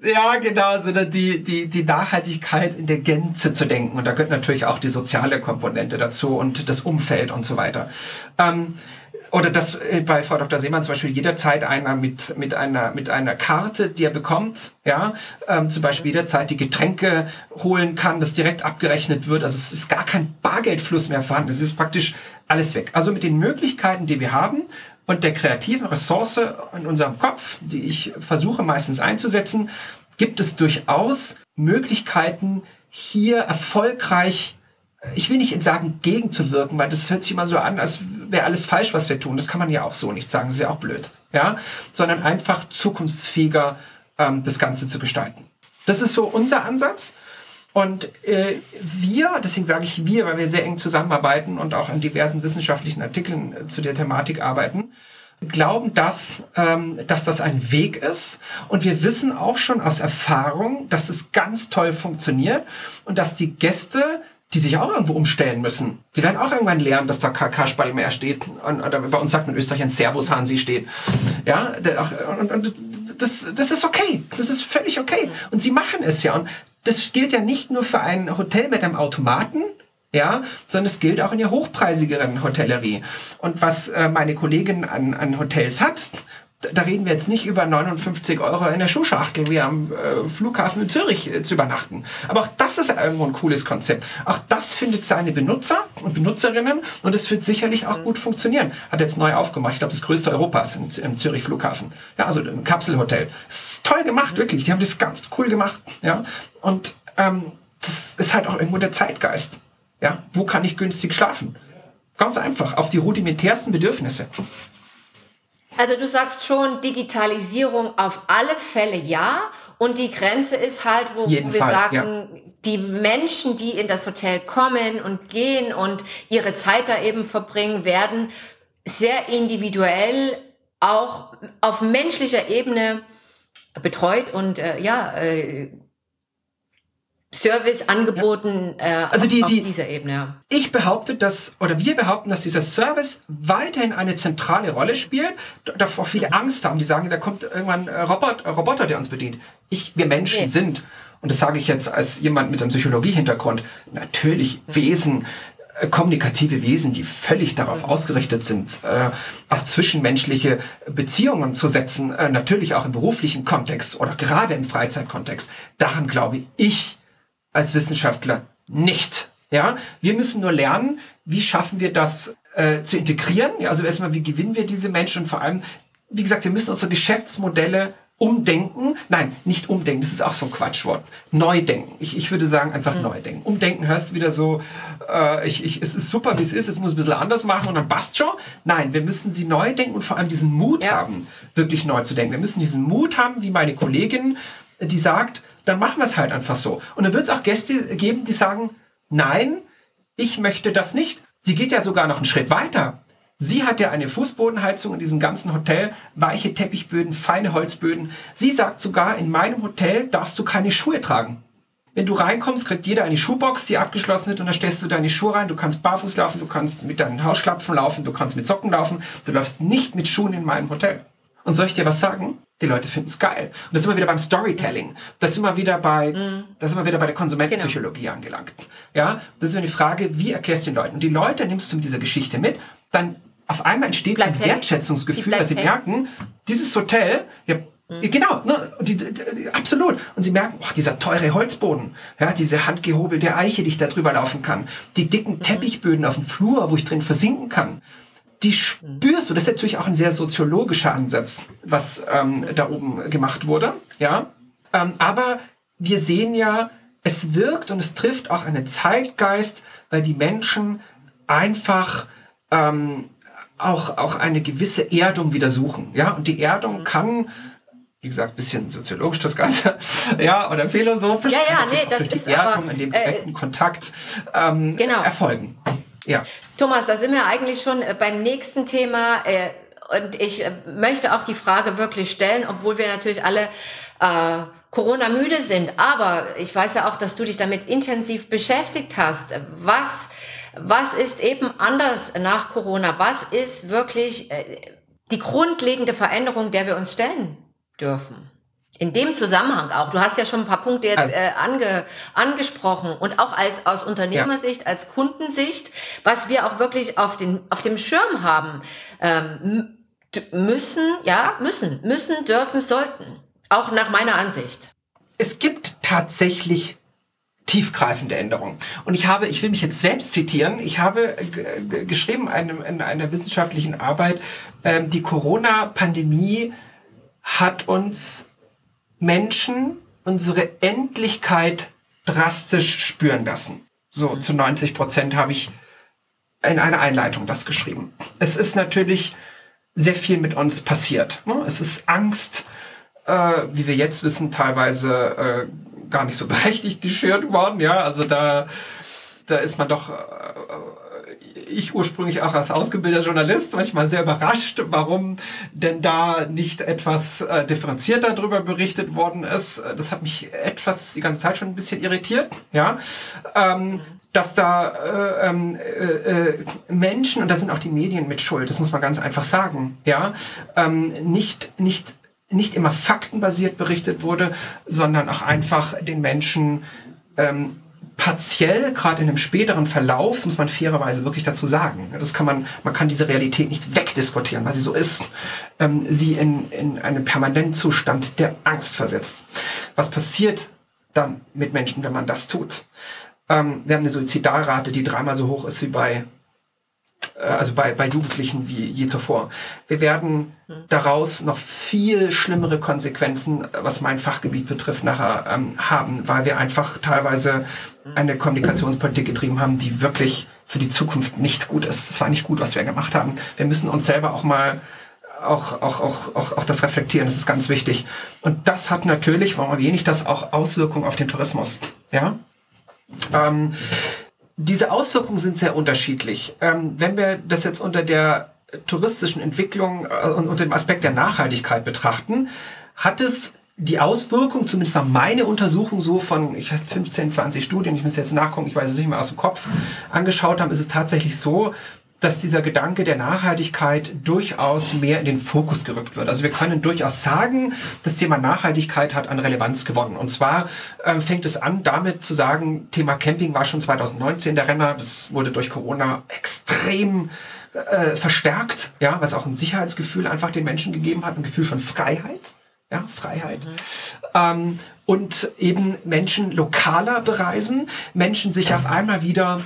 Ja, genau, sondern die, die, die Nachhaltigkeit in der Gänze zu denken. Und da gehört natürlich auch die soziale Komponente dazu und das Umfeld und so weiter. Ähm, oder dass äh, bei Frau Dr. Seemann zum Beispiel jederzeit einer mit, mit, einer, mit einer Karte, die er bekommt, ja, ähm, zum Beispiel jederzeit die Getränke holen kann, das direkt abgerechnet wird. Also es ist gar kein Bargeldfluss mehr vorhanden. Es ist praktisch alles weg. Also mit den Möglichkeiten, die wir haben und der kreativen Ressource in unserem Kopf, die ich versuche meistens einzusetzen, gibt es durchaus Möglichkeiten, hier erfolgreich ich will nicht sagen, gegenzuwirken, weil das hört sich immer so an, als wäre alles falsch, was wir tun. Das kann man ja auch so nicht sagen, das ist ja auch blöd. Ja? Sondern einfach zukunftsfähiger ähm, das Ganze zu gestalten. Das ist so unser Ansatz. Und äh, wir, deswegen sage ich wir, weil wir sehr eng zusammenarbeiten und auch an diversen wissenschaftlichen Artikeln äh, zu der Thematik arbeiten, glauben, dass, ähm, dass das ein Weg ist. Und wir wissen auch schon aus Erfahrung, dass es ganz toll funktioniert und dass die Gäste die sich auch irgendwo umstellen müssen. Die werden auch irgendwann lernen, dass da kein Kasperl mehr steht. Und, und, bei uns sagt man in Österreich ein Servus Hansi steht. Ja, und, und, das, das ist okay. Das ist völlig okay. Und sie machen es ja. Und das gilt ja nicht nur für ein Hotel mit einem Automaten, ja, sondern es gilt auch in der hochpreisigeren Hotellerie. Und was äh, meine Kollegin an, an Hotels hat, da reden wir jetzt nicht über 59 Euro in der Schuhschachtel wie am äh, Flughafen in Zürich äh, zu übernachten. Aber auch das ist irgendwo ein cooles Konzept. Auch das findet seine Benutzer und Benutzerinnen und es wird sicherlich auch mhm. gut funktionieren. Hat jetzt neu aufgemacht. Ich glaube, das größte Europas im, im Zürich Flughafen. Ja, also ein Kapselhotel. Das ist toll gemacht, mhm. wirklich. Die haben das ganz cool gemacht. Ja, und ähm, das ist halt auch irgendwo der Zeitgeist. Ja, wo kann ich günstig schlafen? Ganz einfach, auf die rudimentärsten Bedürfnisse. Also du sagst schon Digitalisierung auf alle Fälle ja. Und die Grenze ist halt, wo, wo wir Fall, sagen, ja. die Menschen, die in das Hotel kommen und gehen und ihre Zeit da eben verbringen, werden sehr individuell auch auf menschlicher Ebene betreut und äh, ja, äh, Service angeboten ja. äh, also die, auf, die, dieser Ebene. Ich behaupte, dass, oder wir behaupten, dass dieser Service weiterhin eine zentrale Rolle spielt, davor viele Angst haben, die sagen, da kommt irgendwann ein Roboter, Roboter der uns bedient. Ich, wir Menschen okay. sind, und das sage ich jetzt als jemand mit einem Psychologie-Hintergrund, natürlich Wesen, äh, kommunikative Wesen, die völlig darauf ausgerichtet sind, äh, auf zwischenmenschliche Beziehungen zu setzen, äh, natürlich auch im beruflichen Kontext oder gerade im Freizeitkontext. Daran glaube ich als Wissenschaftler nicht. Ja, wir müssen nur lernen, wie schaffen wir das äh, zu integrieren. Ja, also erstmal, wie gewinnen wir diese Menschen und vor allem, wie gesagt, wir müssen unsere Geschäftsmodelle umdenken. Nein, nicht umdenken, das ist auch so ein Quatschwort. Neu denken. Ich, ich würde sagen, einfach mhm. neu denken. Umdenken hörst du wieder so, äh, ich, ich, es ist super, wie es ist, es muss ein bisschen anders machen und dann passt schon. Nein, wir müssen sie neu denken und vor allem diesen Mut ja. haben, wirklich neu zu denken. Wir müssen diesen Mut haben, wie meine Kollegin, die sagt, dann machen wir es halt einfach so. Und dann wird es auch Gäste geben, die sagen, nein, ich möchte das nicht. Sie geht ja sogar noch einen Schritt weiter. Sie hat ja eine Fußbodenheizung in diesem ganzen Hotel, weiche Teppichböden, feine Holzböden. Sie sagt sogar, in meinem Hotel darfst du keine Schuhe tragen. Wenn du reinkommst, kriegt jeder eine Schuhbox, die abgeschlossen wird und da stellst du deine Schuhe rein. Du kannst barfuß laufen, du kannst mit deinen Hausklapfen laufen, du kannst mit Socken laufen. Du läufst nicht mit Schuhen in meinem Hotel. Und soll ich dir was sagen? Die Leute finden es geil. Und das sind wir wieder beim Storytelling. Das sind wir wieder bei, mhm. das sind wir wieder bei der Konsumentenpsychologie genau. angelangt. Ja, das ist eine Frage, wie erklärst du den Leuten? Und die Leute nimmst du mit dieser Geschichte mit, dann auf einmal entsteht ein Wertschätzungsgefühl, weil sie hängen. merken, dieses Hotel, ja, Mhm. Genau, ne, die, die, die, absolut. Und sie merken, oh, dieser teure Holzboden, ja, diese handgehobelte Eiche, die ich da drüber laufen kann, die dicken mhm. Teppichböden auf dem Flur, wo ich drin versinken kann. Die spürst du, das ist natürlich auch ein sehr soziologischer Ansatz, was ähm, da oben gemacht wurde, ja. Ähm, aber wir sehen ja, es wirkt und es trifft auch einen Zeitgeist, weil die Menschen einfach ähm, auch, auch eine gewisse Erdung wieder suchen. Ja, und die Erdung mhm. kann wie gesagt, ein bisschen soziologisch das Ganze, ja, oder philosophisch. Ja, ja, nee, das durch ist die Erdung aber, in dem äh, direkten äh, Kontakt ähm, genau. erfolgen. Ja. Thomas, da sind wir eigentlich schon äh, beim nächsten Thema. Äh, und ich äh, möchte auch die Frage wirklich stellen, obwohl wir natürlich alle äh, Corona müde sind. Aber ich weiß ja auch, dass du dich damit intensiv beschäftigt hast. Was, was ist eben anders nach Corona? Was ist wirklich äh, die grundlegende Veränderung, der wir uns stellen? dürfen. In dem Zusammenhang auch. Du hast ja schon ein paar Punkte jetzt also, äh, ange, angesprochen und auch als aus Unternehmersicht, ja. als Kundensicht, was wir auch wirklich auf den auf dem Schirm haben ähm, müssen, ja müssen, müssen, dürfen, sollten. Auch nach meiner Ansicht. Es gibt tatsächlich tiefgreifende Änderungen. Und ich habe, ich will mich jetzt selbst zitieren, ich habe geschrieben in, in einer wissenschaftlichen Arbeit, ähm, die Corona-Pandemie hat uns Menschen unsere Endlichkeit drastisch spüren lassen. So mhm. zu 90 Prozent habe ich in einer Einleitung das geschrieben. Es ist natürlich sehr viel mit uns passiert. Ne? Es ist Angst, äh, wie wir jetzt wissen, teilweise äh, gar nicht so berechtigt geschürt worden. Ja, also da, da ist man doch äh, ich ursprünglich auch als ausgebildeter Journalist manchmal sehr überrascht, warum denn da nicht etwas äh, differenzierter darüber berichtet worden ist. Das hat mich etwas die ganze Zeit schon ein bisschen irritiert, ja. Ähm, dass da äh, ähm, äh, äh, Menschen, und da sind auch die Medien mit schuld, das muss man ganz einfach sagen, ja, ähm, nicht, nicht, nicht immer faktenbasiert berichtet wurde, sondern auch einfach den Menschen ähm, partiell, gerade in einem späteren Verlauf, das muss man fairerweise wirklich dazu sagen. Das kann man, man kann diese Realität nicht wegdiskutieren, weil sie so ist. Ähm, sie in, in einen permanenten Zustand der Angst versetzt. Was passiert dann mit Menschen, wenn man das tut? Ähm, wir haben eine Suizidalrate, die dreimal so hoch ist wie bei also bei, bei Jugendlichen wie je zuvor. Wir werden hm. daraus noch viel schlimmere Konsequenzen, was mein Fachgebiet betrifft, nachher ähm, haben, weil wir einfach teilweise hm. eine Kommunikationspolitik getrieben haben, die wirklich für die Zukunft nicht gut ist. Es war nicht gut, was wir gemacht haben. Wir müssen uns selber auch mal auch, auch, auch, auch, auch das reflektieren, das ist ganz wichtig. Und das hat natürlich, warum erwähne ich das, auch Auswirkungen auf den Tourismus. Ja? Ähm, diese Auswirkungen sind sehr unterschiedlich. Ähm, wenn wir das jetzt unter der touristischen Entwicklung äh, und unter dem Aspekt der Nachhaltigkeit betrachten, hat es die Auswirkung, zumindest nach meine Untersuchung so von, ich weiß 15, 20 Studien, ich muss jetzt nachgucken, ich weiß es nicht mehr aus dem Kopf, angeschaut haben, ist es tatsächlich so, dass dieser Gedanke der Nachhaltigkeit durchaus mehr in den Fokus gerückt wird. Also wir können durchaus sagen, das Thema Nachhaltigkeit hat an Relevanz gewonnen. Und zwar äh, fängt es an, damit zu sagen, Thema Camping war schon 2019 der Renner. Das wurde durch Corona extrem äh, verstärkt, ja, was auch ein Sicherheitsgefühl einfach den Menschen gegeben hat, ein Gefühl von Freiheit. Ja, Freiheit. Mhm. Ähm, und eben Menschen lokaler bereisen, Menschen sich auf einmal wieder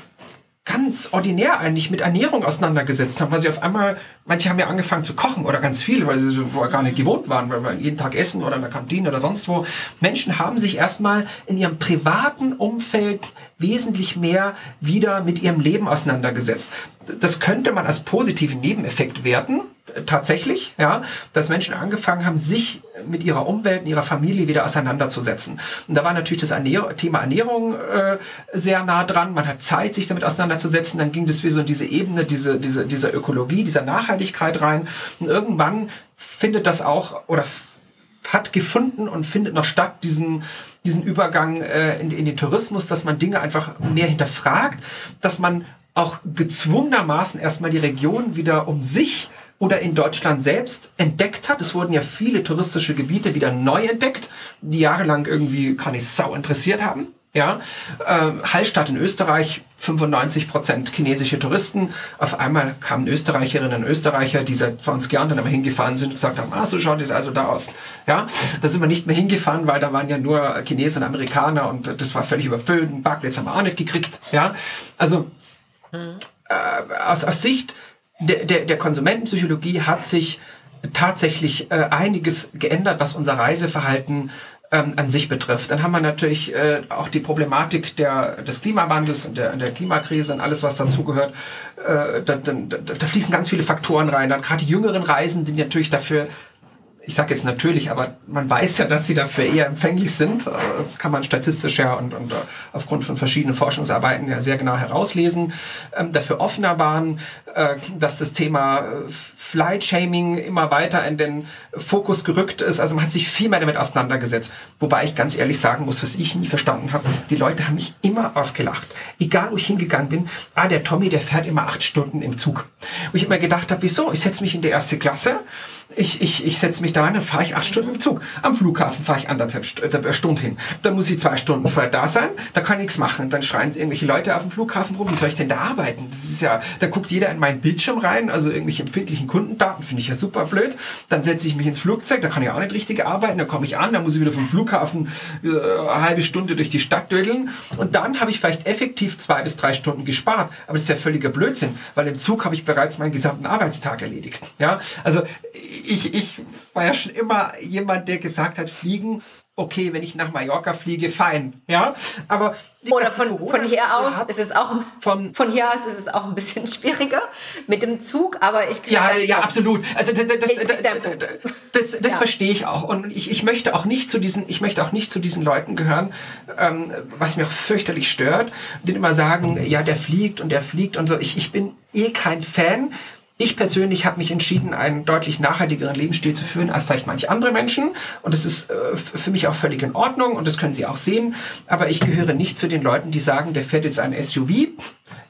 ganz ordinär eigentlich mit Ernährung auseinandergesetzt haben, weil sie auf einmal, manche haben ja angefangen zu kochen oder ganz viele, weil sie vorher gar nicht gewohnt waren, weil wir jeden Tag essen oder in der Kantine oder sonst wo. Menschen haben sich erstmal in ihrem privaten Umfeld wesentlich mehr wieder mit ihrem Leben auseinandergesetzt. Das könnte man als positiven Nebeneffekt werten, tatsächlich, ja, dass Menschen angefangen haben, sich mit ihrer Umwelt, ihrer Familie wieder auseinanderzusetzen. Und da war natürlich das Ernähr Thema Ernährung äh, sehr nah dran. Man hat Zeit, sich damit auseinanderzusetzen. Dann ging das wie so in diese Ebene, diese, diese, dieser Ökologie, dieser Nachhaltigkeit rein. Und irgendwann findet das auch oder hat gefunden und findet noch statt, diesen, diesen Übergang äh, in, in den Tourismus, dass man Dinge einfach mehr hinterfragt, dass man auch gezwungenermaßen erstmal die Region wieder um sich oder in Deutschland selbst entdeckt hat. Es wurden ja viele touristische Gebiete wieder neu entdeckt, die jahrelang irgendwie nicht sau interessiert haben. Ja, ähm, Hallstatt in Österreich, 95 Prozent chinesische Touristen. Auf einmal kamen Österreicherinnen und Österreicher, die seit 20 Jahren dann einmal hingefahren sind und gesagt haben, ah, so schaut es also da aus. Ja, da sind wir nicht mehr hingefahren, weil da waren ja nur Chinesen und Amerikaner und das war völlig überfüllt. Einen Parkplatz haben wir auch nicht gekriegt. Ja, also mhm. äh, aus, aus Sicht der, der, der Konsumentenpsychologie hat sich tatsächlich äh, einiges geändert, was unser Reiseverhalten ähm, an sich betrifft. Dann haben wir natürlich äh, auch die Problematik der, des Klimawandels und der, der Klimakrise und alles, was dazugehört. Äh, da, da, da fließen ganz viele Faktoren rein. Dann gerade die jüngeren Reisen, die natürlich dafür ich sage jetzt natürlich, aber man weiß ja, dass sie dafür eher empfänglich sind. Das kann man statistisch ja und, und aufgrund von verschiedenen Forschungsarbeiten ja sehr genau herauslesen. Ähm, dafür offener waren, äh, dass das Thema äh, Flight-Shaming immer weiter in den Fokus gerückt ist. Also man hat sich viel mehr damit auseinandergesetzt. Wobei ich ganz ehrlich sagen muss, was ich nie verstanden habe, die Leute haben mich immer ausgelacht. Egal, wo ich hingegangen bin, ah, der Tommy, der fährt immer acht Stunden im Zug. Wo ich immer gedacht habe, wieso? Ich setze mich in die erste Klasse ich, ich, ich setze mich da hin, dann fahre ich acht Stunden im Zug. Am Flughafen fahre ich anderthalb äh, Stunden hin. Dann muss ich zwei Stunden vorher da sein, da kann ich nichts machen. Dann schreien irgendwelche Leute auf dem Flughafen rum, wie soll ich denn da arbeiten? Das ist ja, da guckt jeder in meinen Bildschirm rein, also irgendwelche empfindlichen Kundendaten, finde ich ja super blöd. Dann setze ich mich ins Flugzeug, da kann ich auch nicht richtig arbeiten, dann komme ich an, dann muss ich wieder vom Flughafen äh, eine halbe Stunde durch die Stadt dödeln und dann habe ich vielleicht effektiv zwei bis drei Stunden gespart. Aber das ist ja völliger Blödsinn, weil im Zug habe ich bereits meinen gesamten Arbeitstag erledigt. Ja, also ich, ich war ja schon immer jemand, der gesagt hat, fliegen, okay, wenn ich nach Mallorca fliege, fein. Ja, aber oder von, von hier aus ist es auch von, von hier aus ist es auch ein bisschen schwieriger mit dem Zug, aber ich kriege ja ja absolut. Also das, das, das, verstehe ich auch und ich, ich möchte auch nicht zu diesen ich möchte auch nicht zu diesen Leuten gehören, ähm, was mir auch fürchterlich stört, die immer sagen, ja der fliegt und der fliegt und so. Ich, ich bin eh kein Fan ich persönlich habe mich entschieden, einen deutlich nachhaltigeren Lebensstil zu führen als vielleicht manche andere Menschen. Und das ist äh, für mich auch völlig in Ordnung und das können Sie auch sehen. Aber ich gehöre nicht zu den Leuten, die sagen, der fährt jetzt ein SUV.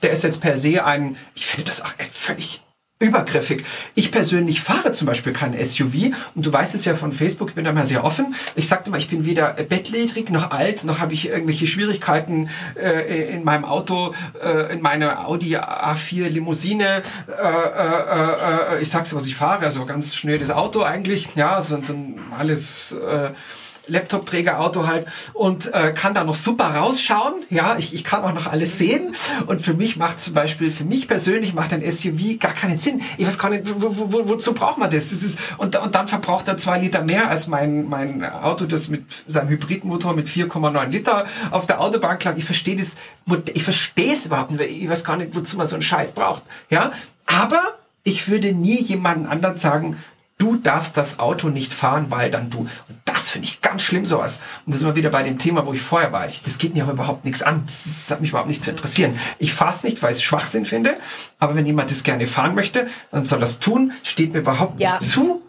Der ist jetzt per se ein, ich finde das auch völlig übergriffig. Ich persönlich fahre zum Beispiel kein SUV und du weißt es ja von Facebook, ich bin da mal sehr offen. Ich sagte mal, ich bin weder bettlägerig noch alt, noch habe ich irgendwelche Schwierigkeiten äh, in meinem Auto, äh, in meiner Audi A4 Limousine. Äh, äh, äh, ich sag's, was ich fahre, also ganz schnelles Auto eigentlich, ja, so, so alles äh, Laptop-Träger-Auto halt und äh, kann da noch super rausschauen. Ja, ich, ich kann auch noch alles sehen. Und für mich macht zum Beispiel, für mich persönlich macht ein SUV gar keinen Sinn. Ich weiß gar nicht, wo, wo, wozu braucht man das? das ist, und, und dann verbraucht er zwei Liter mehr als mein, mein Auto, das mit seinem Hybridmotor mit 4,9 Liter auf der Autobahn klagt. Ich verstehe das, ich verstehe es überhaupt nicht. Ich weiß gar nicht, wozu man so einen Scheiß braucht. Ja, aber ich würde nie jemanden anderen sagen, du darfst das Auto nicht fahren, weil dann du. Und das finde ich ganz schlimm, sowas. Und das ist immer wieder bei dem Thema, wo ich vorher war. Ich, das geht mir auch überhaupt nichts an. Das, das hat mich überhaupt nicht zu interessieren. Ich fahre es nicht, weil ich es Schwachsinn finde. Aber wenn jemand das gerne fahren möchte, dann soll das tun. Steht mir überhaupt ja. nicht zu.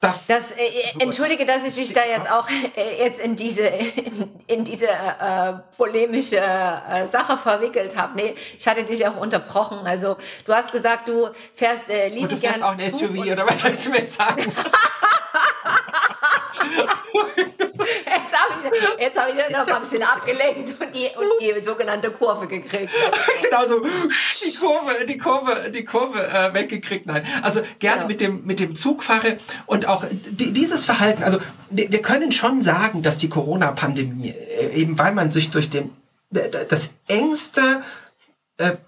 Das, das äh, äh entschuldige, dass ich dich da jetzt auch äh, jetzt in diese in, in diese äh, polemische äh, Sache verwickelt habe. Nee, ich hatte dich auch unterbrochen. Also du hast gesagt, du fährst äh, lieben gern. Du fährst auch ein SUV oder was sollst du mir sagen? Jetzt habe ich, jetzt hab ich noch mal ein bisschen abgelenkt und die, und die sogenannte Kurve gekriegt. genau so, die Kurve, die Kurve, die Kurve äh, weggekriegt. Nein, also gerne genau. mit, dem, mit dem Zug fahre und auch die, dieses Verhalten, also wir, wir können schon sagen, dass die Corona-Pandemie, äh, eben weil man sich durch den das engste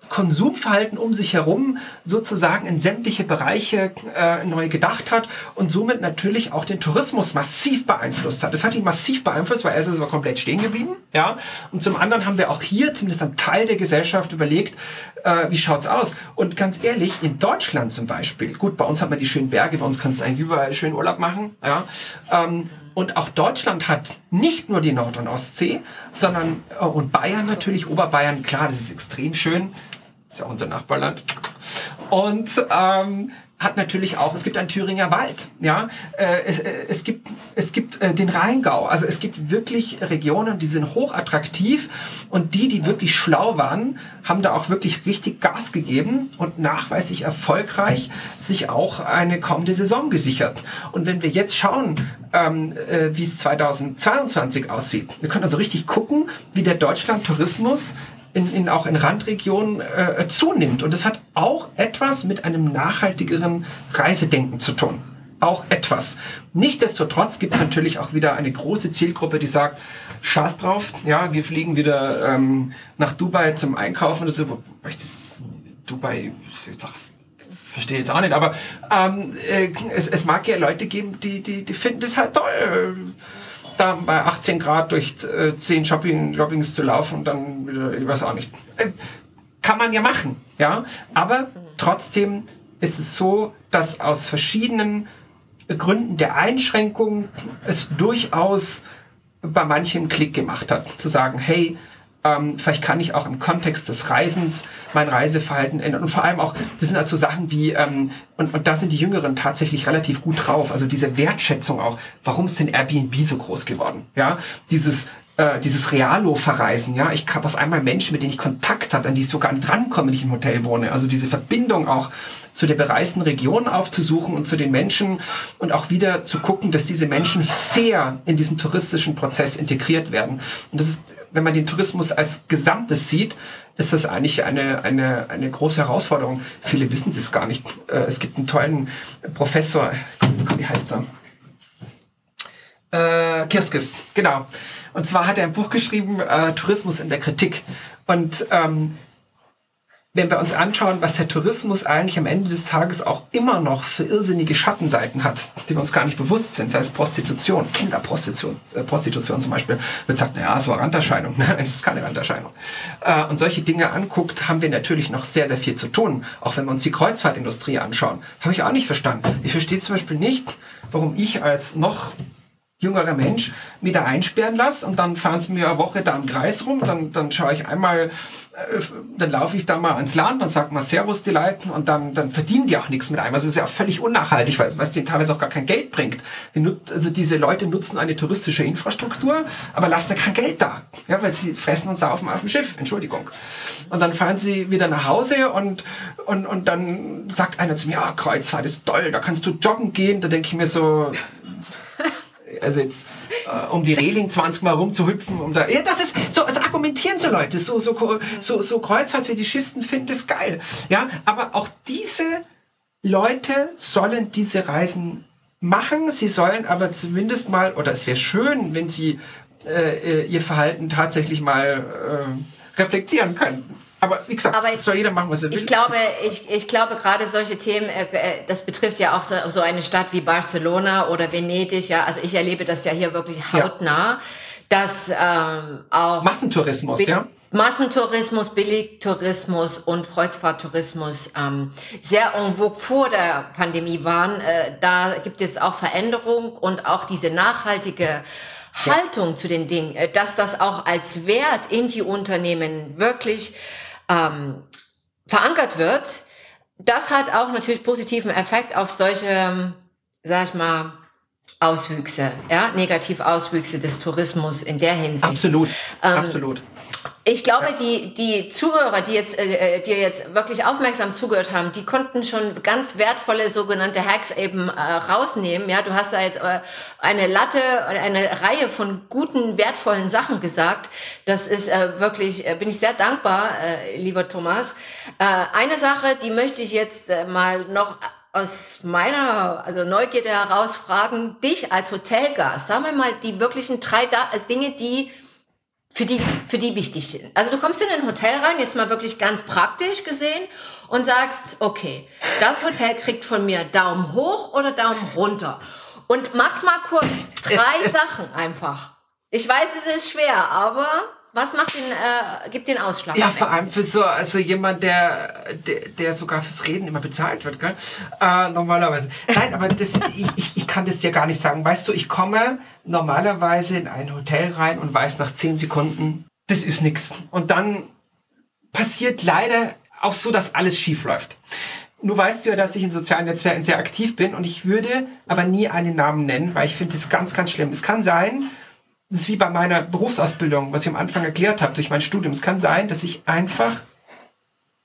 Konsumverhalten um sich herum sozusagen in sämtliche Bereiche äh, neu gedacht hat und somit natürlich auch den Tourismus massiv beeinflusst hat. Das hat ihn massiv beeinflusst, weil erstens ist er komplett stehen geblieben, ja, und zum anderen haben wir auch hier zumindest ein Teil der Gesellschaft überlegt, äh, wie schaut's aus? Und ganz ehrlich, in Deutschland zum Beispiel, gut, bei uns hat man die schönen Berge, bei uns kannst du eigentlich überall schön Urlaub machen, ja, ähm, und auch Deutschland hat nicht nur die Nord- und Ostsee, sondern äh, und Bayern natürlich, Oberbayern, klar, das ist extrem schön. Ist ja unser Nachbarland. Und ähm, hat natürlich auch, es gibt einen Thüringer Wald, ja, äh, es, äh, es gibt, es gibt äh, den Rheingau, also es gibt wirklich Regionen, die sind hochattraktiv und die, die wirklich schlau waren, haben da auch wirklich richtig Gas gegeben und nachweislich erfolgreich sich auch eine kommende Saison gesichert. Und wenn wir jetzt schauen, ähm, äh, wie es 2022 aussieht, wir können also richtig gucken, wie der Deutschland-Tourismus in, in, auch in Randregionen äh, zunimmt. Und das hat auch etwas mit einem nachhaltigeren Reisedenken zu tun. Auch etwas. Nichtsdestotrotz gibt es natürlich auch wieder eine große Zielgruppe, die sagt, Scheiß drauf, ja, wir fliegen wieder ähm, nach Dubai zum Einkaufen. Das ist, das, Dubai, ich verstehe jetzt auch nicht, aber ähm, äh, es, es mag ja Leute geben, die, die, die finden das halt toll da bei 18 Grad durch äh, 10 Shopping-Lobbings zu laufen und dann ich weiß auch nicht. Äh, kann man ja machen, ja. Aber trotzdem ist es so, dass aus verschiedenen Gründen der Einschränkung es durchaus bei manchen Klick gemacht hat, zu sagen, hey, ähm, vielleicht kann ich auch im Kontext des Reisens mein Reiseverhalten ändern. Und vor allem auch, das sind halt so Sachen wie, ähm, und, und da sind die Jüngeren tatsächlich relativ gut drauf. Also diese Wertschätzung auch, warum ist denn Airbnb so groß geworden? Ja, dieses äh, dieses Realo-Verreisen, ja, ich habe auf einmal Menschen, mit denen ich Kontakt habe, an die ich sogar drankomme, wenn ich im Hotel wohne. Also diese Verbindung auch zu der bereisten Region aufzusuchen und zu den Menschen und auch wieder zu gucken, dass diese Menschen fair in diesen touristischen Prozess integriert werden. Und das ist, wenn man den Tourismus als Gesamtes sieht, ist das eigentlich eine, eine, eine große Herausforderung. Viele wissen es gar nicht. Äh, es gibt einen tollen Professor, wie heißt er? Äh, Kirskis, genau. Und zwar hat er ein Buch geschrieben, äh, Tourismus in der Kritik. Und ähm, wenn wir uns anschauen, was der Tourismus eigentlich am Ende des Tages auch immer noch für irrsinnige Schattenseiten hat, die wir uns gar nicht bewusst sind, sei es Prostitution, Kinderprostitution, äh, Prostitution zum Beispiel, wird sagt, naja, so eine Randerscheinung. Nein, das ist keine Randerscheinung. Äh, und solche Dinge anguckt, haben wir natürlich noch sehr, sehr viel zu tun. Auch wenn wir uns die Kreuzfahrtindustrie anschauen. Habe ich auch nicht verstanden. Ich verstehe zum Beispiel nicht, warum ich als noch jüngerer Mensch wieder einsperren lasse und dann fahren sie mir eine Woche da im Kreis rum, dann, dann schaue ich einmal, äh, dann laufe ich da mal ans Land, dann sagt man Servus die Leuten und dann, dann verdienen die auch nichts mit einem. Also es ist ja auch völlig unnachhaltig, weil es denen teilweise auch gar kein Geld bringt. Also diese Leute nutzen eine touristische Infrastruktur, aber lassen da kein Geld da, ja, weil sie fressen und saufen auf dem Schiff, Entschuldigung. Und dann fahren sie wieder nach Hause und, und, und dann sagt einer zu mir, ja, Kreuzfahrt ist toll, da kannst du joggen gehen. Da denke ich mir so, also jetzt äh, um die Reling 20 Mal rumzuhüpfen, um da. Ja, das ist so, also argumentieren so Leute, so, so, so, so Kreuzfahrtfetischisten finden das geil. Ja, aber auch diese Leute sollen diese Reisen machen. Sie sollen aber zumindest mal, oder es wäre schön, wenn sie äh, ihr Verhalten tatsächlich mal äh, reflektieren könnten. Aber wie gesagt, aber ich, soll jeder machen, was er will. Ich glaube, ich, ich glaube gerade solche Themen, äh, äh, das betrifft ja auch so, so, eine Stadt wie Barcelona oder Venedig. Ja, also ich erlebe das ja hier wirklich hautnah, ja. dass ähm, auch Massentourismus, ja. Massentourismus, Billigtourismus und Kreuzfahrttourismus ähm, sehr en vogue vor der Pandemie waren. Äh, da gibt es auch Veränderung und auch diese nachhaltige Haltung ja. zu den Dingen, äh, dass das auch als Wert in die Unternehmen wirklich ähm, verankert wird, das hat auch natürlich positiven Effekt auf solche, sag ich mal, Auswüchse, ja, negative Auswüchse des Tourismus in der Hinsicht. Absolut, ähm, absolut. Ich glaube, die, die Zuhörer, die jetzt, äh, die jetzt wirklich aufmerksam zugehört haben, die konnten schon ganz wertvolle sogenannte Hacks eben äh, rausnehmen. Ja, du hast da jetzt äh, eine Latte, eine Reihe von guten, wertvollen Sachen gesagt. Das ist äh, wirklich, äh, bin ich sehr dankbar, äh, lieber Thomas. Äh, eine Sache, die möchte ich jetzt äh, mal noch aus meiner also Neugierde heraus fragen, dich als Hotelgast, sagen wir mal die wirklichen drei da also Dinge, die für die, für die wichtig sind. Also du kommst in ein Hotel rein, jetzt mal wirklich ganz praktisch gesehen, und sagst, okay, das Hotel kriegt von mir Daumen hoch oder Daumen runter. Und mach's mal kurz. Drei Sachen einfach. Ich weiß, es ist schwer, aber was macht den, äh, gibt den Ausschlag? Ja, vor allem für so also jemand, der, der, der sogar fürs Reden immer bezahlt wird, gell? Äh, normalerweise. Nein, aber das, ich, ich, kann das dir gar nicht sagen. Weißt du, ich komme normalerweise in ein Hotel rein und weiß nach zehn Sekunden, das ist nichts. Und dann passiert leider auch so, dass alles schief läuft. Nur weißt du ja, dass ich in sozialen Netzwerken sehr aktiv bin und ich würde aber nie einen Namen nennen, weil ich finde das ganz, ganz schlimm. Es kann sein, das ist wie bei meiner Berufsausbildung, was ich am Anfang erklärt habe, durch mein Studium. Es kann sein, dass ich einfach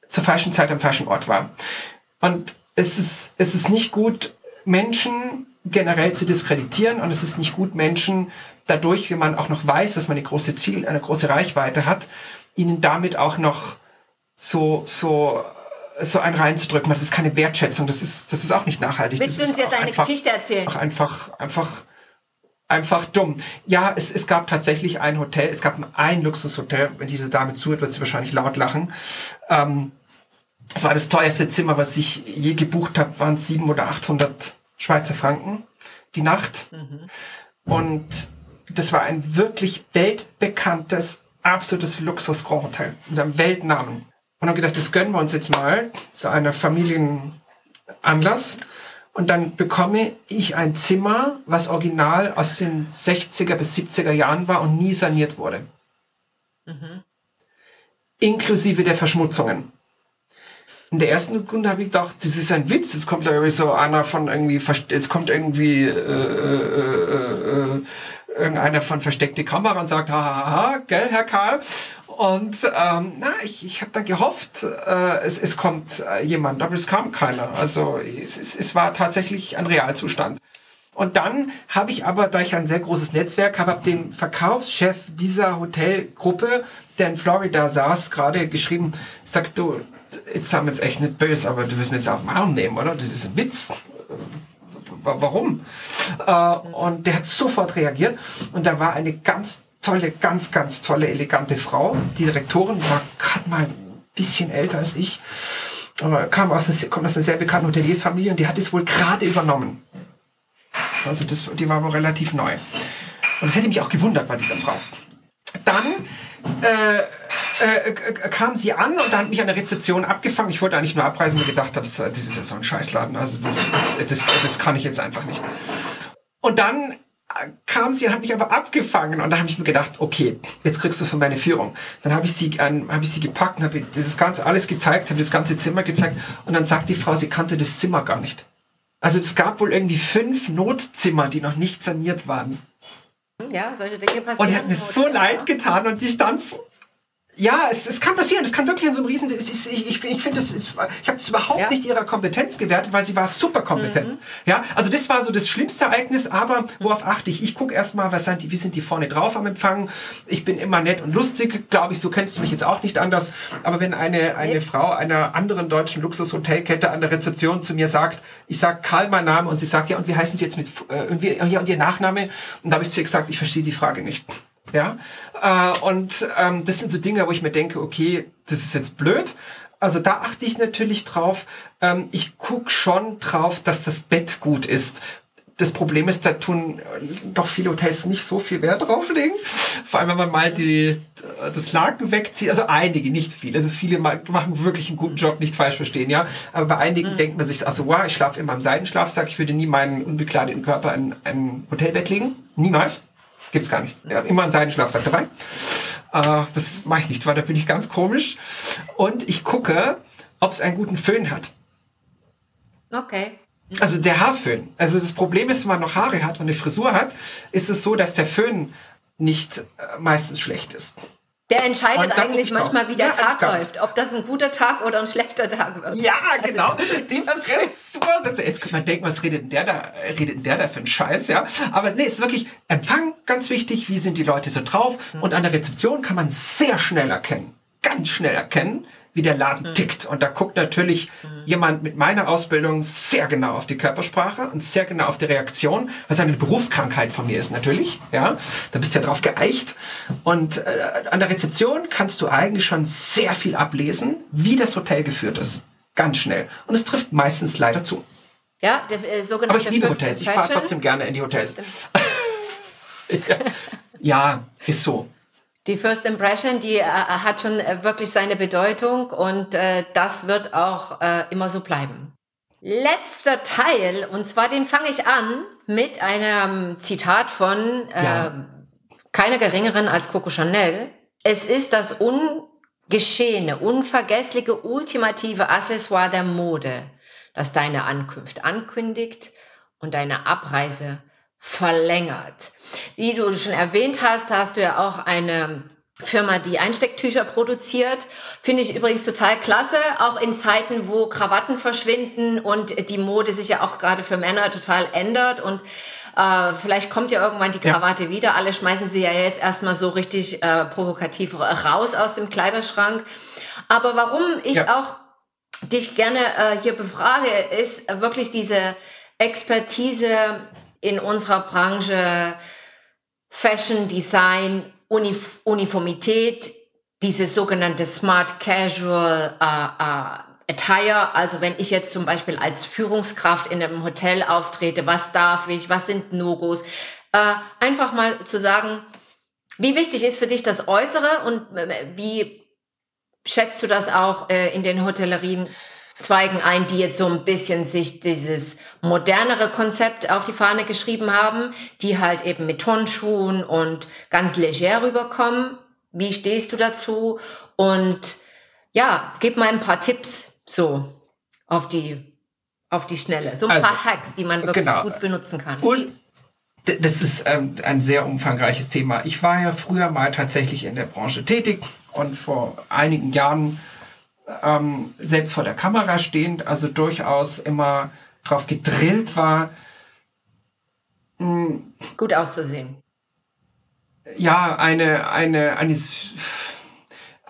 zur falschen Zeit am falschen Ort war. Und es ist, es ist nicht gut, Menschen generell zu diskreditieren und es ist nicht gut, Menschen dadurch, wie man auch noch weiß, dass man eine große Ziel, eine große Reichweite hat, ihnen damit auch noch so, so so ein reinzudrücken, das ist keine Wertschätzung, das ist, das ist auch nicht nachhaltig. Willst du uns jetzt eine Geschichte erzählen? Auch einfach, einfach, einfach dumm. Ja, es, es gab tatsächlich ein Hotel, es gab ein Luxushotel, wenn diese Dame zuhört, wird sie wahrscheinlich laut lachen. Ähm, das war das teuerste Zimmer, was ich je gebucht habe, waren 700 oder 800 Schweizer Franken die Nacht. Mhm. Und das war ein wirklich weltbekanntes, absolutes Luxus-Grand Hotel mit einem Weltnamen und haben gedacht, das gönnen wir uns jetzt mal zu einer Familienanlass. Und dann bekomme ich ein Zimmer, was original aus den 60er bis 70er Jahren war und nie saniert wurde. Mhm. Inklusive der Verschmutzungen. In der ersten Sekunde habe ich gedacht, das ist ein Witz. Jetzt kommt irgendwie so einer von irgendwie, jetzt kommt irgendwie äh, äh, äh, äh irgendeiner von versteckte Kamera und sagt, hahaha, gell, Herr Karl? Und ähm, na, ich, ich habe dann gehofft, äh, es, es kommt äh, jemand, aber es kam keiner. Also es, es, es war tatsächlich ein Realzustand. Und dann habe ich aber, da ich ein sehr großes Netzwerk habe, habe dem Verkaufschef dieser Hotelgruppe, der in Florida saß, gerade geschrieben, sagt du, jetzt sind wir jetzt echt nicht böse, aber du wirst mir jetzt auf den Arm nehmen, oder? Das ist ein Witz warum? Äh, und der hat sofort reagiert und da war eine ganz tolle, ganz, ganz tolle, elegante Frau. Die Direktorin war gerade mal ein bisschen älter als ich, aber kam aus einer, kommt aus einer sehr bekannten Hoteliersfamilie und die hat es wohl gerade übernommen. Also das, die war wohl relativ neu. Und das hätte mich auch gewundert bei dieser Frau. Dann äh, äh, kam sie an und hat mich an der Rezeption abgefangen. Ich wollte eigentlich nur abreisen und gedacht habe, das ist ja so ein Scheißladen. Also das, das, das, das kann ich jetzt einfach nicht. Und dann kam sie und hat mich aber abgefangen und da habe ich mir gedacht, okay, jetzt kriegst du für meine Führung. Dann habe ich sie, ähm, habe ich sie gepackt und habe dieses ganze alles gezeigt, habe das ganze Zimmer gezeigt und dann sagt die Frau, sie kannte das Zimmer gar nicht. Also es gab wohl irgendwie fünf Notzimmer, die noch nicht saniert waren. Ja, solche Dinge passieren. Und er hat mir so leid getan und ich dann ja, es, es kann passieren. Es kann wirklich in so einem Riesen. Es ist, ich ich, ich finde, ich habe es überhaupt ja. nicht ihrer Kompetenz gewertet, weil sie war super kompetent. Mhm. Ja, also das war so das schlimmste Ereignis. Aber worauf achte ich? Ich gucke erstmal, was sind die, wie sind die vorne drauf am Empfang. Ich bin immer nett und lustig, glaube ich. So kennst du mich jetzt auch nicht anders. Aber wenn eine eine nee. Frau einer anderen deutschen Luxushotelkette an der Rezeption zu mir sagt, ich sage Karl mein Name und sie sagt ja und wie heißen Sie jetzt mit äh, und, wie, ja, und Ihr Nachname? Und da habe ich zu ihr gesagt, ich verstehe die Frage nicht. Ja, äh, und ähm, das sind so Dinge, wo ich mir denke, okay, das ist jetzt blöd. Also da achte ich natürlich drauf. Ähm, ich gucke schon drauf, dass das Bett gut ist. Das Problem ist, da tun äh, doch viele Hotels nicht so viel Wert drauflegen. Vor allem, wenn man mal die, das Laken wegzieht. Also einige, nicht viele. Also viele machen wirklich einen guten Job, nicht falsch verstehen, ja. Aber bei einigen mhm. denkt man sich, also wow, ich schlafe in meinem Seidenschlafsack. Ich würde nie meinen unbekleideten Körper in ein Hotelbett legen. Niemals. Gibt's gar nicht. Ich habe immer einen Seidenschlafsack dabei. Äh, das mache ich nicht, weil da bin ich ganz komisch. Und ich gucke, ob es einen guten Föhn hat. Okay. Also der Haarföhn. Also das Problem ist, wenn man noch Haare hat und eine Frisur hat, ist es so, dass der Föhn nicht äh, meistens schlecht ist. Der entscheidet eigentlich manchmal, wie der ja, Tag läuft. Ob das ein guter Tag oder ein schlechter Tag wird. Ja, also, genau. Die Frisursätze. Jetzt könnte man denken, was redet denn der da, redet denn der da für einen Scheiß, ja? Aber nee, ist wirklich Empfang ganz wichtig. Wie sind die Leute so drauf? Hm. Und an der Rezeption kann man sehr schnell erkennen, ganz schnell erkennen, wie der Laden mhm. tickt. Und da guckt natürlich mhm. jemand mit meiner Ausbildung sehr genau auf die Körpersprache und sehr genau auf die Reaktion, was eine Berufskrankheit von mir ist natürlich. Ja, da bist du ja drauf geeicht. Und äh, an der Rezeption kannst du eigentlich schon sehr viel ablesen, wie das Hotel geführt ist. Ganz schnell. Und es trifft meistens leider zu. Ja, der äh, sogenannte Aber ich liebe Hotels. Ich fahre trotzdem gerne in die Hotels. ja. ja, ist so. Die First Impression, die äh, hat schon äh, wirklich seine Bedeutung und äh, das wird auch äh, immer so bleiben. Letzter Teil, und zwar den fange ich an mit einem Zitat von äh, ja. keiner geringeren als Coco Chanel. Es ist das ungeschehene, unvergessliche, ultimative Accessoire der Mode. das deine Ankunft ankündigt und deine Abreise verlängert. Wie du schon erwähnt hast, hast du ja auch eine Firma, die Einstecktücher produziert. Finde ich übrigens total klasse, auch in Zeiten, wo Krawatten verschwinden und die Mode sich ja auch gerade für Männer total ändert und äh, vielleicht kommt ja irgendwann die Krawatte ja. wieder. Alle schmeißen sie ja jetzt erstmal so richtig äh, provokativ raus aus dem Kleiderschrank. Aber warum ich ja. auch dich gerne äh, hier befrage, ist wirklich diese Expertise in unserer Branche Fashion, Design, Unif Uniformität, diese sogenannte Smart Casual äh, äh, Attire, also wenn ich jetzt zum Beispiel als Führungskraft in einem Hotel auftrete, was darf ich, was sind No-Gos, äh, einfach mal zu sagen, wie wichtig ist für dich das Äußere und äh, wie schätzt du das auch äh, in den Hotellerien? Zweigen ein, die jetzt so ein bisschen sich dieses modernere Konzept auf die Fahne geschrieben haben, die halt eben mit Turnschuhen und ganz leger rüberkommen. Wie stehst du dazu? Und ja, gib mal ein paar Tipps so auf die, auf die Schnelle. So ein also, paar Hacks, die man wirklich genau. gut benutzen kann. Und das ist ähm, ein sehr umfangreiches Thema. Ich war ja früher mal tatsächlich in der Branche tätig und vor einigen Jahren ähm, selbst vor der Kamera stehend, also durchaus immer darauf gedrillt war, hm, gut auszusehen. Ja, eine, eine, eine